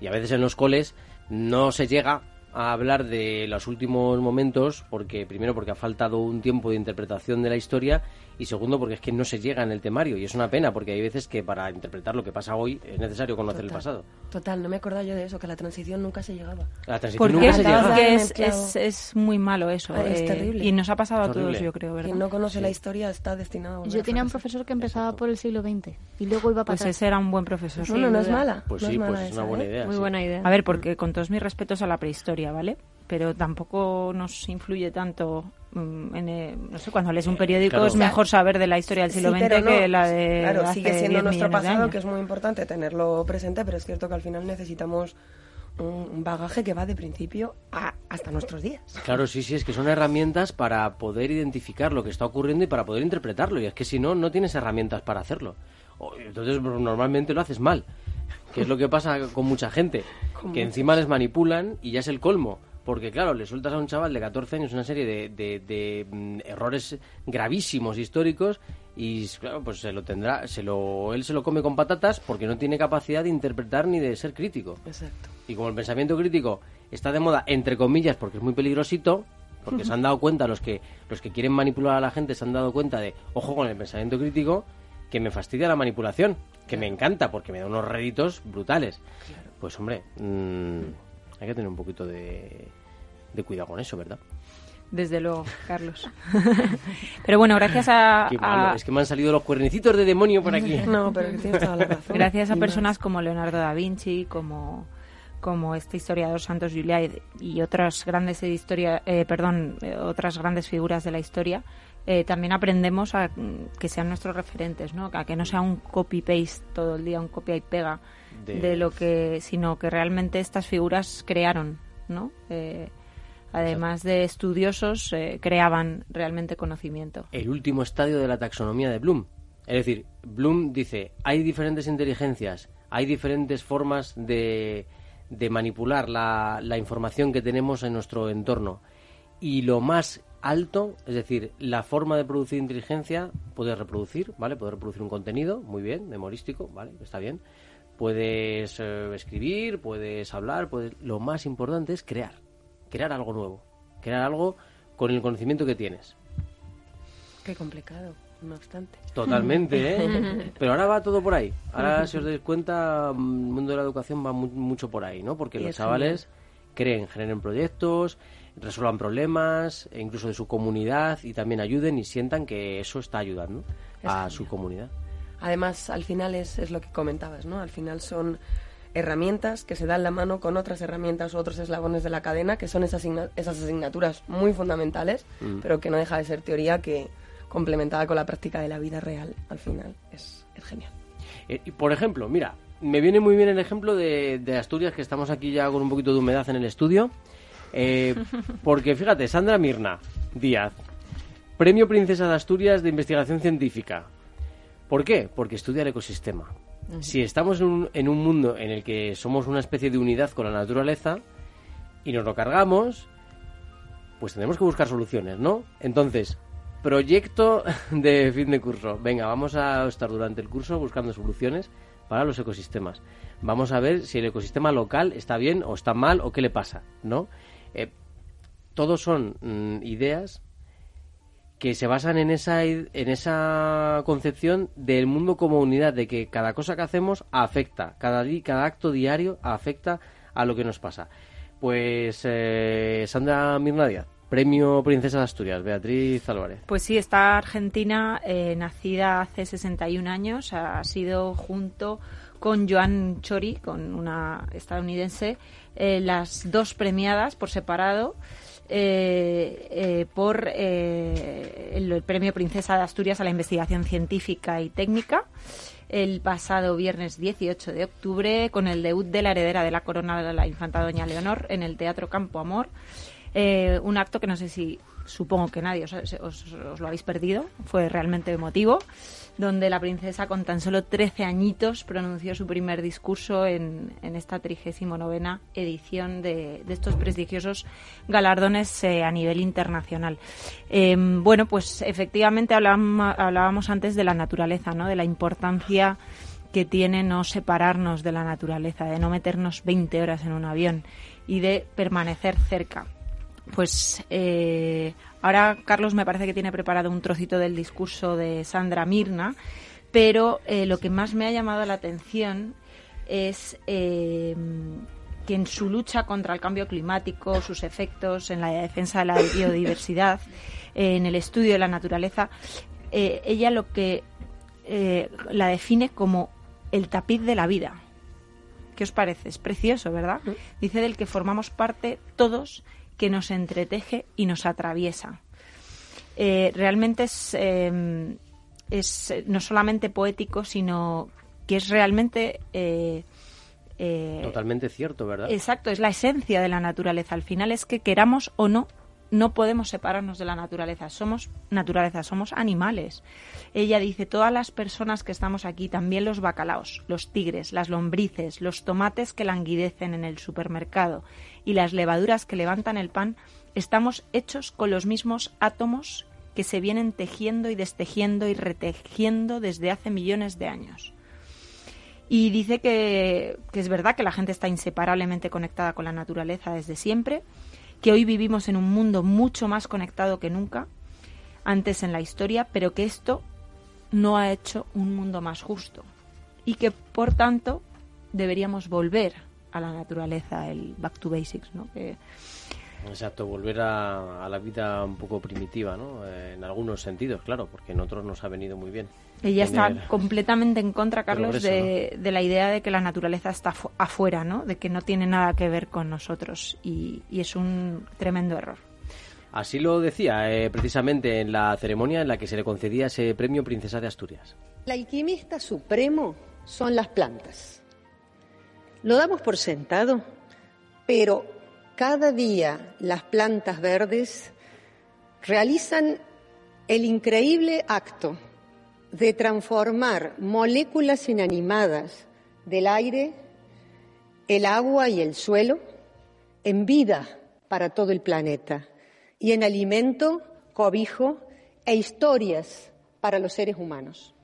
Speaker 1: Y a veces en los coles no se llega a hablar de los últimos momentos porque primero porque ha faltado un tiempo de interpretación de la historia y segundo porque es que no se llega en el temario y es una pena porque hay veces que para interpretar lo que pasa hoy es necesario conocer el pasado.
Speaker 2: Total, no me acordaba yo de eso, que la transición nunca se llegaba.
Speaker 1: La transición nunca se llegaba.
Speaker 4: Porque es, es, es, muy malo eso.
Speaker 2: Ah, es
Speaker 4: eh,
Speaker 2: terrible.
Speaker 4: Y nos ha pasado a todos, yo creo, ¿verdad?
Speaker 2: Quien no conoce la historia está destinado a
Speaker 3: Yo tenía un profesor que empezaba por el siglo XX y luego iba para
Speaker 4: Pues ese era un buen profesor.
Speaker 2: No, no, no es mala.
Speaker 1: Pues
Speaker 2: no
Speaker 1: sí,
Speaker 2: es mala
Speaker 1: pues es una buena
Speaker 2: ¿eh?
Speaker 1: idea.
Speaker 8: Muy
Speaker 1: sí.
Speaker 8: buena idea.
Speaker 4: A ver, porque con todos mis respetos a la prehistoria, ¿vale? Pero tampoco nos influye tanto. mm, En, eh, no sé, cuando lees un periódico
Speaker 1: claro.
Speaker 4: es mejor saber de la historia del
Speaker 2: Sí,
Speaker 4: siglo XX
Speaker 2: pero no.
Speaker 4: que la de.
Speaker 2: Claro,
Speaker 4: hace
Speaker 2: sigue siendo
Speaker 4: 10
Speaker 2: nuestro pasado, que es muy importante tenerlo presente, pero es cierto que al final necesitamos un un bagaje que va de principio a, hasta nuestros días.
Speaker 1: Claro, sí, sí, es que son herramientas para poder identificar lo que está ocurriendo y para poder interpretarlo. Y es que si no, no tienes herramientas para hacerlo. O- Entonces, normalmente lo haces mal. Que es lo que pasa con mucha gente. que encima les manipulan y ya es el colmo. Porque, claro, le sueltas a un chaval de 14 años una serie de, de- de, mm, errores gravísimos históricos y, claro, pues se lo tendrá, se lo, él se lo come con patatas porque no tiene capacidad de interpretar ni de ser crítico.
Speaker 2: Exacto.
Speaker 1: Y como el pensamiento crítico está de moda, entre comillas, porque es muy peligrosito, porque se han dado cuenta, los que, los que quieren manipular a la gente se han dado cuenta de, ojo con el pensamiento crítico, que me fastidia la manipulación, que me encanta porque me da unos réditos brutales. Pues hombre, mm, hay que tener un poquito de, de cuidado con eso, ¿verdad?
Speaker 4: Desde luego, Carlos. Pero bueno, gracias a,
Speaker 1: Qué malo,
Speaker 4: a-
Speaker 1: es que me han salido los cuernicitos de demonio por aquí.
Speaker 2: No, pero que tienes toda la razón.
Speaker 4: gracias a personas como Leonardo da Vinci, como como este historiador Santos Juliá y, y otras grandes de historia, eh, perdón, eh, otras grandes figuras de la historia, eh, también aprendemos a mm, que sean nuestros referentes, ¿no? A que no sea un copy paste todo el día, un copia y pega
Speaker 1: De-
Speaker 4: de, lo que, sino que realmente estas figuras crearon, ¿no? Eh, además de estudiosos, eh, creaban realmente conocimiento.
Speaker 1: el último estadio de la taxonomía de Bloom. Es decir, Bloom dice, hay diferentes inteligencias, hay diferentes formas de, de manipular la, la información que tenemos en nuestro entorno. Y lo más alto, es decir, la forma de producir inteligencia, puedes reproducir, ¿vale? Puedes reproducir un contenido, muy bien, memorístico, ¿vale? Está bien. Puedes eh, escribir, puedes hablar, puedes... lo más importante es crear, crear algo nuevo, crear algo con el conocimiento que tienes.
Speaker 2: Qué complicado, no obstante.
Speaker 1: Totalmente, ¿eh? Pero ahora va todo por ahí. Ahora, si os dais cuenta, mm, el mundo de la educación va mu- mucho por ahí, ¿no? Porque
Speaker 2: Y
Speaker 1: los
Speaker 2: es
Speaker 1: chavales creen, generen proyectos, resuelvan problemas, e incluso de su comunidad, y también ayuden y sientan que eso está ayudando
Speaker 2: Es
Speaker 1: a
Speaker 2: genial.
Speaker 1: su comunidad.
Speaker 2: Además, al final es, es lo que comentabas, ¿no? Al final son herramientas que se dan la mano con otras herramientas u otros eslabones de la cadena, que son esas, asigna- esas asignaturas muy fundamentales,
Speaker 1: Mm.
Speaker 2: pero que no deja de ser teoría que complementada con la práctica de la vida real, al final es, es genial.
Speaker 1: Eh, y por ejemplo, mira, me viene muy bien el ejemplo de, de Asturias, que estamos aquí ya con un poquito de humedad en el estudio. Eh, porque fíjate, Sandra Mirna Díaz, Premio Princesa de Asturias de Investigación Científica. ¿Por qué? Porque estudia el ecosistema. Si estamos en un, en un mundo en el que somos una especie de unidad con la naturaleza y nos lo cargamos, pues tenemos que buscar soluciones, ¿no? Entonces, proyecto de fin de curso. Venga, vamos a estar durante el curso buscando soluciones para los ecosistemas. Vamos a ver si el ecosistema local está bien o está mal o qué le pasa, ¿no? Eh, todos son mm, ideas que se basan en esa, en esa concepción del mundo como unidad, de que cada cosa que hacemos afecta, cada, di- cada acto diario afecta a lo que nos pasa. Pues eh, Sandra Mirna Díaz, Premio Princesa de Asturias, Beatriz Álvarez.
Speaker 4: Pues sí, esta argentina, eh, nacida hace 61 años, ha sido junto con Joan Chori, con una estadounidense, eh, las dos premiadas por separado eh, eh, por eh, el, premio Princesa de Asturias a la investigación científica y técnica el pasado viernes 18 de octubre con el debut de la heredera de la corona de la infanta doña Leonor en el Teatro Campo Amor. un acto que no sé si supongo que nadie os, lo habéis perdido, fue realmente emotivo, donde la princesa con tan solo 13 añitos pronunció su primer discurso en, esta 39 edición de, estos prestigiosos galardones eh, a nivel internacional. Em, bueno, pues efectivamente hablábamos, hablábamos antes de la naturaleza, ¿no? de la importancia que tiene no separarnos de la naturaleza, de no meternos 20 horas en un avión y de permanecer cerca pues eh, ahora Carlos me parece que tiene preparado un trocito del discurso de Sandra Mirna, pero eh, lo que más me ha llamado la atención es eh, que en su lucha contra el cambio climático, sus efectos en la defensa de la biodiversidad, en el estudio de la naturaleza, ella lo que la define como el tapiz de la vida. ¿Qué os parece? Es precioso, ¿verdad? Dice del que formamos parte todos que nos entreteje y nos atraviesa. Eh, realmente es, em, es no solamente poético, sino que es realmente...
Speaker 1: Eh, eh, Totalmente cierto, ¿verdad?
Speaker 4: Exacto, es la esencia de la naturaleza. Al final es que queramos o no, no podemos separarnos de la naturaleza. Somos naturaleza, somos animales. Ella dice, todas las personas que estamos aquí, también los bacalaos, los tigres, las lombrices, los tomates que languidecen en el supermercado, y las levaduras que levantan el pan, estamos hechos con los mismos átomos que se vienen tejiendo y destejiendo y retejiendo desde hace millones de años. Y dice que, que, es verdad que la gente está inseparablemente conectada con la naturaleza desde siempre, que hoy vivimos en un mundo mucho más conectado que nunca antes en la historia, pero que esto no ha hecho un mundo más justo y que por tanto deberíamos volver a la naturaleza, el back to basics, ¿no? Que...
Speaker 1: Exacto, volver a, la vida un poco primitiva, ¿no? en algunos sentidos, claro, porque en otros nos ha venido muy bien.
Speaker 4: Ella está completamente en contra, Carlos, de, la idea de que la naturaleza está afuera, ¿no? De que no tiene nada que ver con nosotros y, es un tremendo error.
Speaker 1: Así lo decía eh, precisamente en la ceremonia en la que se le concedía ese premio Princesa de Asturias.
Speaker 8: El alquimista supremo son las plantas. Lo damos por sentado, pero cada día las plantas verdes realizan el increíble acto de transformar moléculas inanimadas del aire, el agua y el suelo en vida para todo el planeta y en alimento, cobijo e historias para los seres humanos.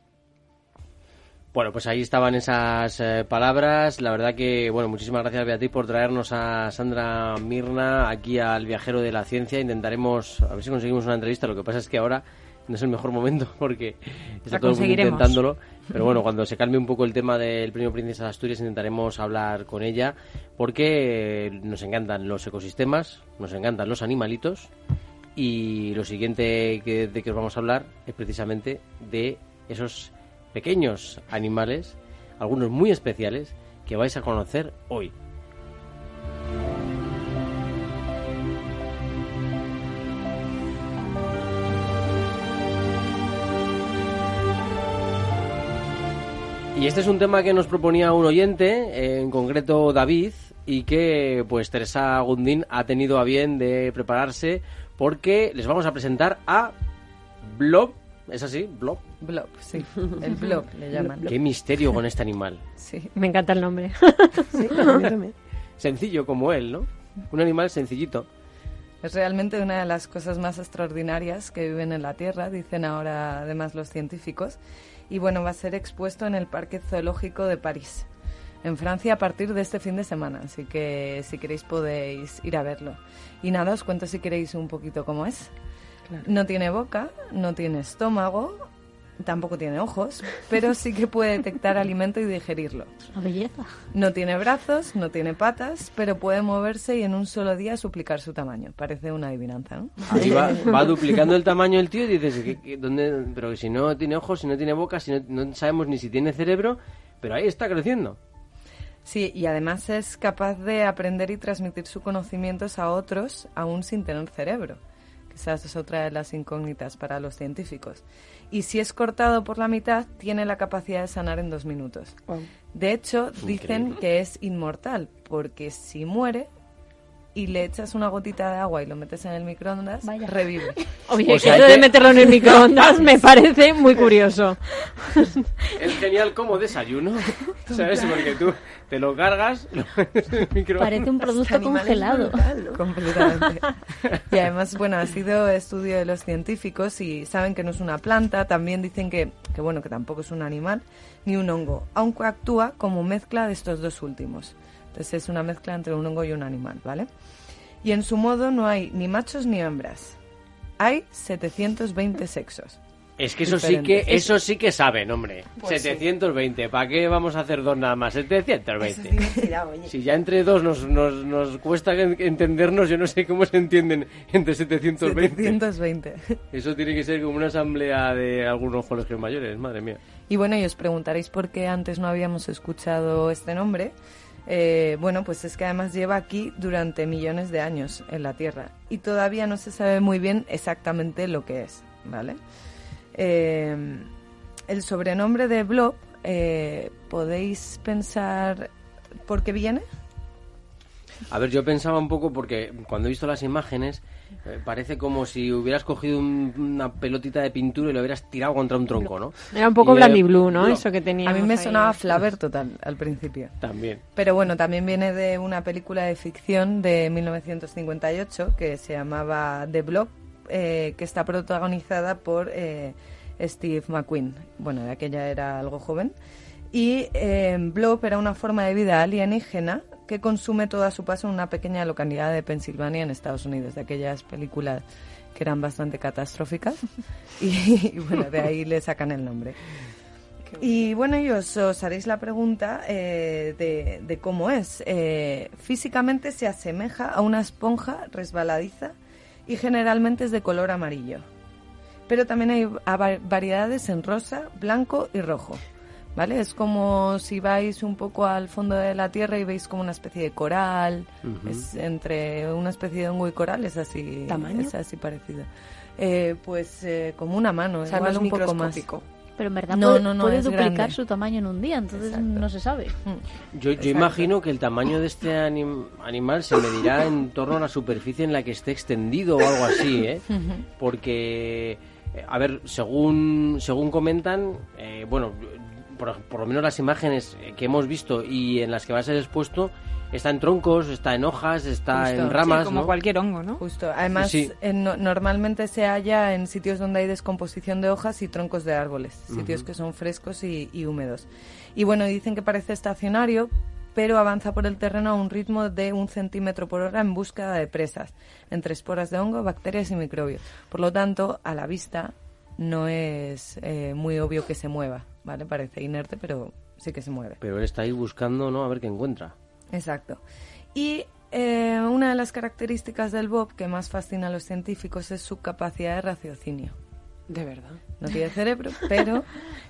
Speaker 1: Bueno, pues ahí estaban esas eh, palabras. La verdad que, bueno, muchísimas gracias Beatriz por traernos a Sandra Mirna aquí al viajero de la ciencia. Intentaremos, a ver si conseguimos una entrevista. Lo que pasa es que ahora no es el mejor momento porque está todo el mundo intentándolo. Pero bueno, cuando se calme un poco el tema del premio Princesa de Asturias intentaremos hablar con ella porque nos encantan los ecosistemas, nos encantan los animalitos y lo siguiente que, de que os vamos a hablar es precisamente de esos pequeños animales, algunos muy especiales, que vais a conocer hoy. Y este es un tema que nos proponía un oyente, en concreto David, y que pues Teresa Gundín ha tenido a bien de prepararse porque les vamos a presentar a Blob ¿Es así? ¿Blob?
Speaker 6: Blob, sí. El blob le llaman.
Speaker 1: Qué misterio con este animal.
Speaker 4: Sí, me encanta el nombre.
Speaker 1: sí, Sencillo como él, ¿no? Un animal sencillito.
Speaker 6: Es realmente una de las cosas más extraordinarias que viven en la Tierra, dicen ahora además los científicos. Y bueno, va a ser expuesto en el Parque Zoológico de París, en Francia, a partir de este fin de semana. Así que si queréis podéis ir a verlo. Y nada, os cuento si queréis un poquito cómo es. No tiene boca, no tiene estómago, tampoco tiene ojos, pero sí que puede detectar alimento y digerirlo.
Speaker 4: La belleza.
Speaker 6: No tiene brazos, no tiene patas, pero puede moverse y en un solo día suplicar su tamaño. Parece una adivinanza, ¿no?
Speaker 1: Ahí va, duplicando el tamaño el tío y dices, ¿dónde? pero si no tiene ojos, si no tiene boca, si no, no sabemos ni si tiene cerebro, pero ahí está creciendo.
Speaker 6: Sí, y además es capaz de aprender y transmitir sus conocimientos a otros aún sin tener cerebro. Quizás es otra de las incógnitas para los científicos. Y si es cortado por la mitad, tiene la capacidad de sanar en dos minutos. De hecho, dicen que es inmortal, porque si muere, y le echas una gotita de agua y lo metes en el microondas, revive.
Speaker 4: Oye, eso de meterlo en el microondas me parece muy curioso.
Speaker 1: Es genial como desayuno, ¿sabes? Porque tú te lo cargas, lo
Speaker 3: metes en el microondas. Parece un producto congelado.
Speaker 6: Completamente. Y además, bueno, ha sido estudio de los científicos y saben que no es una planta, también dicen que, que bueno, que tampoco es un animal ni un hongo, aunque actúa como mezcla de estos dos últimos. Entonces es una mezcla entre un hongo y un animal, ¿vale? Y en su modo no hay ni machos ni hembras. Hay 720 sexos.
Speaker 1: Es que eso sí que eso sí que saben, hombre. 720. ¿Para qué vamos a hacer dos nada más? 720. Si ya entre dos nos, nos, nos, cuesta entendernos, yo no sé cómo se entienden entre 720.
Speaker 6: 720.
Speaker 1: Eso tiene que ser como una asamblea de algunos colegios mayores, madre mía.
Speaker 6: Y bueno, y os preguntaréis por qué antes no habíamos escuchado este nombre. Eh, bueno, pues es que además lleva aquí durante millones de años en la Tierra y todavía no se sabe muy bien exactamente lo que es, ¿vale? Eh, el sobrenombre de Blob, eh, ¿podéis pensar por qué viene?
Speaker 1: A ver, yo pensaba un poco porque cuando he visto las imágenes eh, parece como si hubieras cogido una pelotita de pintura y lo hubieras tirado contra un tronco, ¿no?
Speaker 4: Era un poco Blandy Blue, ¿no? Eso que tenía.
Speaker 6: A mí me sonaba Flaver total al principio.
Speaker 1: También.
Speaker 6: Pero bueno, también viene de una película de ficción de 1958 que se llamaba The Blob, eh, que está protagonizada por eh, Steve McQueen. Bueno, de aquella era algo joven. Y Blob era una forma de vida alienígena que consume todo a su paso en una pequeña localidad de Pensilvania en Estados Unidos, de aquellas películas que eran bastante catastróficas y, bueno, de ahí le sacan el nombre. Y bueno, y os, haréis la pregunta eh, de, cómo es. Eh, físicamente se asemeja a una esponja resbaladiza y generalmente es de color amarillo. Pero también hay variedades en rosa, blanco y rojo. ¿Vale? Es como si vais un poco al fondo de la tierra y veis como una especie de coral, es entre una especie de hongo y coral, es así, es así parecido. Eh, pues eh, como una mano, o igual un poco más.
Speaker 3: Pero en verdad no, puede, puede duplicar su tamaño en un día, entonces no se sabe.
Speaker 1: Mm. Yo, yo imagino que el tamaño de este animal se medirá en torno a la superficie en la que esté extendido o algo así, ¿eh? Porque, eh, a ver, según, según comentan, bueno, por, lo menos las imágenes que hemos visto y en las que va a ser expuesto, está en troncos, está en hojas, está en ramas.
Speaker 4: como cualquier hongo, ¿no?
Speaker 6: Justo. Además, normalmente se halla en sitios donde hay descomposición de hojas y troncos de árboles, sitios que son frescos y, húmedos. Y bueno, dicen que parece estacionario, pero avanza por el terreno a un ritmo de un centímetro por hora en búsqueda de presas, entre esporas de hongo, bacterias y microbios. Por lo tanto, a la vista no es eh, muy obvio que se mueva. ¿Vale? Parece inerte, pero sí que se mueve.
Speaker 1: Pero él está ahí buscando, ¿no? A ver qué encuentra.
Speaker 6: Exacto. Y eh, una de las características del Bob que más fascina a los científicos es su capacidad de raciocinio.
Speaker 4: De verdad.
Speaker 6: No tiene cerebro, pero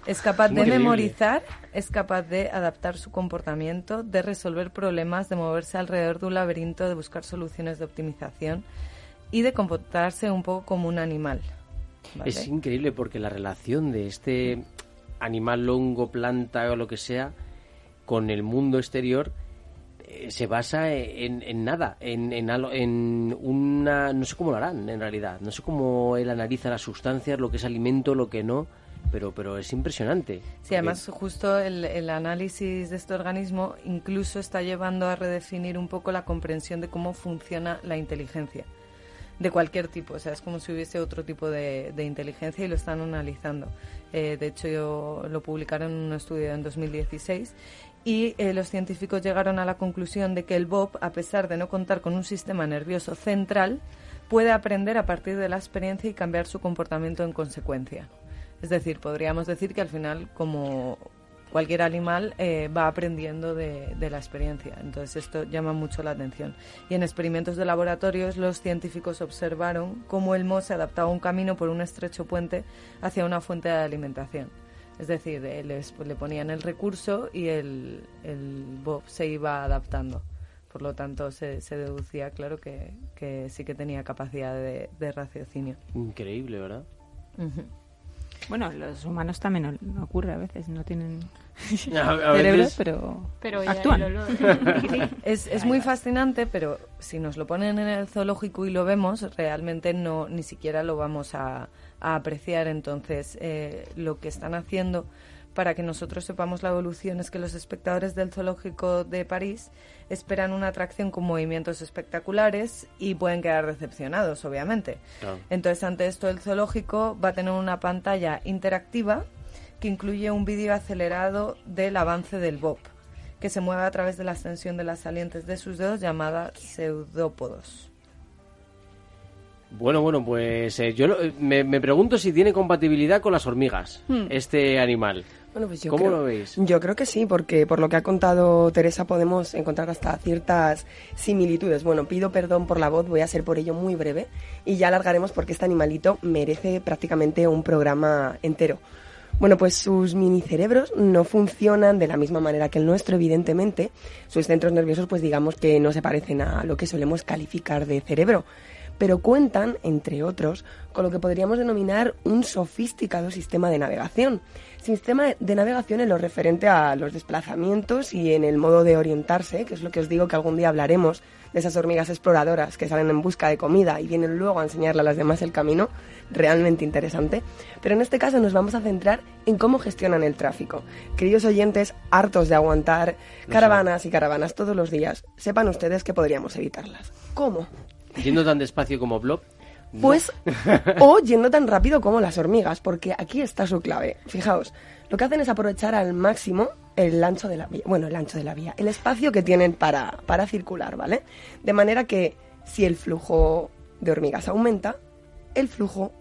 Speaker 6: es capaz de memorizar, es capaz de adaptar su comportamiento, de resolver problemas, de moverse alrededor de un laberinto, de buscar soluciones de optimización y de comportarse un poco como un animal.
Speaker 1: Es increíble porque la relación de este animal, hongo, planta o lo que sea, con el mundo exterior, eh, se basa en, en nada, en, en, en, una... No sé cómo lo harán, en realidad. No sé cómo él analiza las sustancias, lo que es alimento, lo que no, pero, pero es impresionante.
Speaker 6: Sí, además justo el, el análisis de este organismo incluso está llevando a redefinir un poco la comprensión de cómo funciona la inteligencia de cualquier tipo, o sea, es como si hubiese otro tipo de, inteligencia y lo están analizando. Eh, de hecho, lo publicaron en un estudio en 2016 y eh, los científicos llegaron a la conclusión de que el BOP, a pesar de no contar con un sistema nervioso central, puede aprender a partir de la experiencia y cambiar su comportamiento en consecuencia. Es decir, podríamos decir que al final, como cualquier animal eh, va aprendiendo de, la experiencia. Entonces esto llama mucho la atención. Y en experimentos de laboratorios los científicos observaron cómo el moho se adaptaba a un camino por un estrecho puente hacia una fuente de alimentación. Es decir, eh, les, le ponían el recurso y el, el Bob se iba adaptando. Por lo tanto, se, se deducía, claro, que, que sí que tenía capacidad de, de raciocinio.
Speaker 1: Increíble, ¿verdad?
Speaker 4: Bueno, los humanos también no ocurre a veces, no tienen
Speaker 1: A- a
Speaker 4: cerebro,
Speaker 1: veces-
Speaker 4: pero, actúan.
Speaker 6: Es, es muy fascinante, pero si nos lo ponen en el zoológico y lo vemos, realmente no ni siquiera lo vamos a, a apreciar. Entonces, eh, lo que están haciendo para que nosotros sepamos la evolución es que los espectadores del zoológico de París esperan una atracción con movimientos espectaculares y pueden quedar decepcionados, obviamente.
Speaker 1: Claro.
Speaker 6: Entonces, ante esto, el zoológico va a tener una pantalla interactiva que incluye un vídeo acelerado del avance del Bob, que se mueve a través de la extensión de las salientes de sus dedos llamada pseudópodos.
Speaker 1: Bueno, bueno, pues eh, yo lo- eh, me, me pregunto si tiene compatibilidad con las hormigas, este animal.
Speaker 2: Bueno, pues yo
Speaker 1: ¿Cómo
Speaker 2: creo-
Speaker 1: lo veis?
Speaker 2: Yo creo que sí, porque por lo que ha contado Teresa podemos encontrar hasta ciertas similitudes. Bueno, pido perdón por la voz, voy a ser por ello muy breve y ya alargaremos porque este animalito merece prácticamente un programa entero. Bueno, pues sus minicerebros no funcionan de la misma manera que el nuestro, evidentemente. Sus centros nerviosos, pues digamos que no se parecen a lo que solemos calificar de cerebro pero cuentan, entre otros, con lo que podríamos denominar un sofisticado sistema de navegación. Sistema de navegación en lo referente a los desplazamientos y en el modo de orientarse, que es lo que os digo que algún día hablaremos de esas hormigas exploradoras que salen en busca de comida y vienen luego a enseñarle a las demás el camino, realmente interesante. Pero en este caso nos vamos a centrar en cómo gestionan el tráfico. Queridos oyentes, hartos de aguantar caravanas y caravanas todos los días, sepan ustedes que podríamos evitarlas. ¿Cómo?
Speaker 1: Yendo tan despacio como Blob. no.
Speaker 2: Pues, o yendo tan rápido como las hormigas, porque aquí está su clave. Fijaos, lo que hacen es aprovechar al máximo el ancho de la vía, bueno, el ancho de la vía, el espacio que tienen para, para circular, ¿vale? De manera que si el flujo de hormigas aumenta, el flujo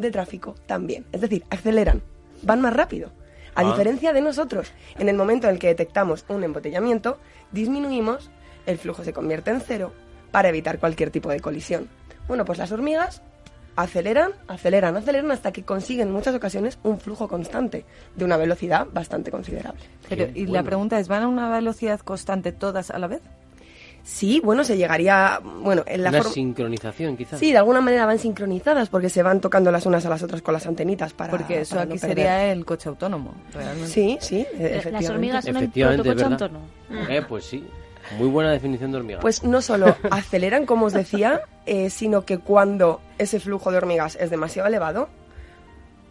Speaker 2: de tráfico también. Es decir, aceleran, van más rápido. A
Speaker 1: Ah.
Speaker 2: diferencia de nosotros, en el momento en el que detectamos un embotellamiento, disminuimos, el flujo se convierte en cero para evitar cualquier tipo de colisión. Bueno, pues las hormigas aceleran, aceleran, aceleran hasta que consiguen en muchas ocasiones un flujo constante de una velocidad bastante considerable.
Speaker 6: Pero, y la pregunta es, ¿van a una velocidad constante todas a la vez?
Speaker 2: Sí, bueno, se llegaría, bueno, en la
Speaker 1: sincronización, quizás.
Speaker 2: Sí, de alguna manera van sincronizadas porque se van tocando las unas a las otras con las antenitas para
Speaker 6: Porque eso
Speaker 2: para
Speaker 6: aquí
Speaker 2: no
Speaker 6: sería el coche autónomo, realmente.
Speaker 2: Sí, sí, e-
Speaker 3: Las
Speaker 2: efectivamente.
Speaker 3: hormigas son el
Speaker 1: Efectivamente, es
Speaker 3: protocoche
Speaker 1: verdad.
Speaker 3: autónomo.
Speaker 1: Eh, pues sí. Muy buena definición de hormiga.
Speaker 2: Pues no solo aceleran, como os decía, eh, sino que cuando ese flujo de hormigas es demasiado elevado,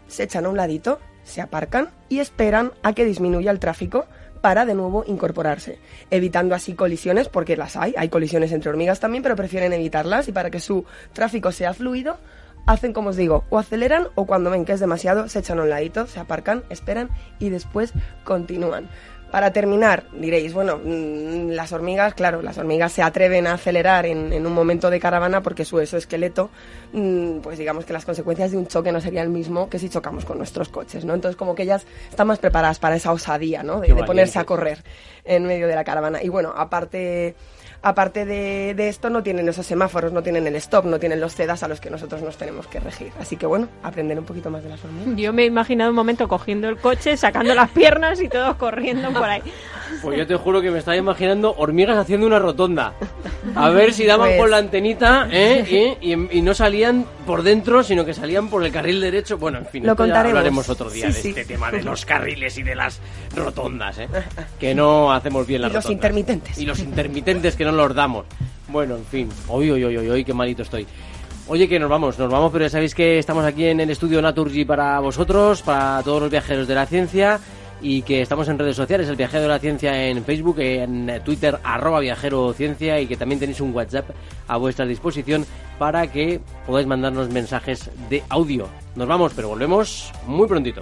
Speaker 2: se echan a un ladito, se aparcan y esperan a que disminuya el tráfico para de nuevo incorporarse, evitando así colisiones, porque las hay, hay colisiones entre hormigas también, pero prefieren evitarlas y para que su tráfico sea fluido, hacen como os digo, o aceleran o cuando ven que es demasiado, se echan a un ladito, se aparcan, esperan y después continúan. Para terminar, diréis, bueno, mm, las hormigas, claro, las hormigas se atreven a acelerar en, en un momento de caravana porque su exoesqueleto, mm, pues digamos que las consecuencias de un choque no serían el mismo que si chocamos con nuestros coches, ¿no? Entonces como que ellas están más preparadas para esa osadía, ¿no? De, de ponerse a correr en medio de la caravana. Y bueno, aparte, aparte de, de esto, no tienen esos semáforos, no tienen el stop, no tienen los CEDAS a los que nosotros nos tenemos que regir. Así que bueno, aprender un poquito más de las hormigas.
Speaker 4: Yo me he imaginado un momento cogiendo el coche, sacando las piernas y todos corriendo por ahí.
Speaker 1: Pues yo te juro que me estaba imaginando hormigas haciendo una rotonda. A ver si daban
Speaker 2: Pues-
Speaker 1: con la antenita ¿eh? y, y- y no salían por dentro, sino que salían por el carril derecho. Bueno, en fin,
Speaker 2: Lo contaremos.
Speaker 1: hablaremos otro día
Speaker 2: Sí,
Speaker 1: de
Speaker 2: sí.
Speaker 1: este tema de los carriles y de las rotondas, ¿eh? que no hacemos bien las
Speaker 2: Y los
Speaker 1: rotondas.
Speaker 2: intermitentes.
Speaker 1: Y los intermitentes que no los damos. Bueno, en fin. Uy, uy, uy, uy, qué malito estoy. Oye, que nos vamos, nos vamos, pero ya sabéis que estamos aquí en el estudio Naturgy para vosotros, para todos los viajeros de la ciencia y que estamos en redes sociales, el viajero de la ciencia en Facebook, en Twitter, arroba viajero ciencia y que también tenéis un WhatsApp a vuestra disposición para que podáis mandarnos mensajes de audio. Nos vamos, pero volvemos muy prontito.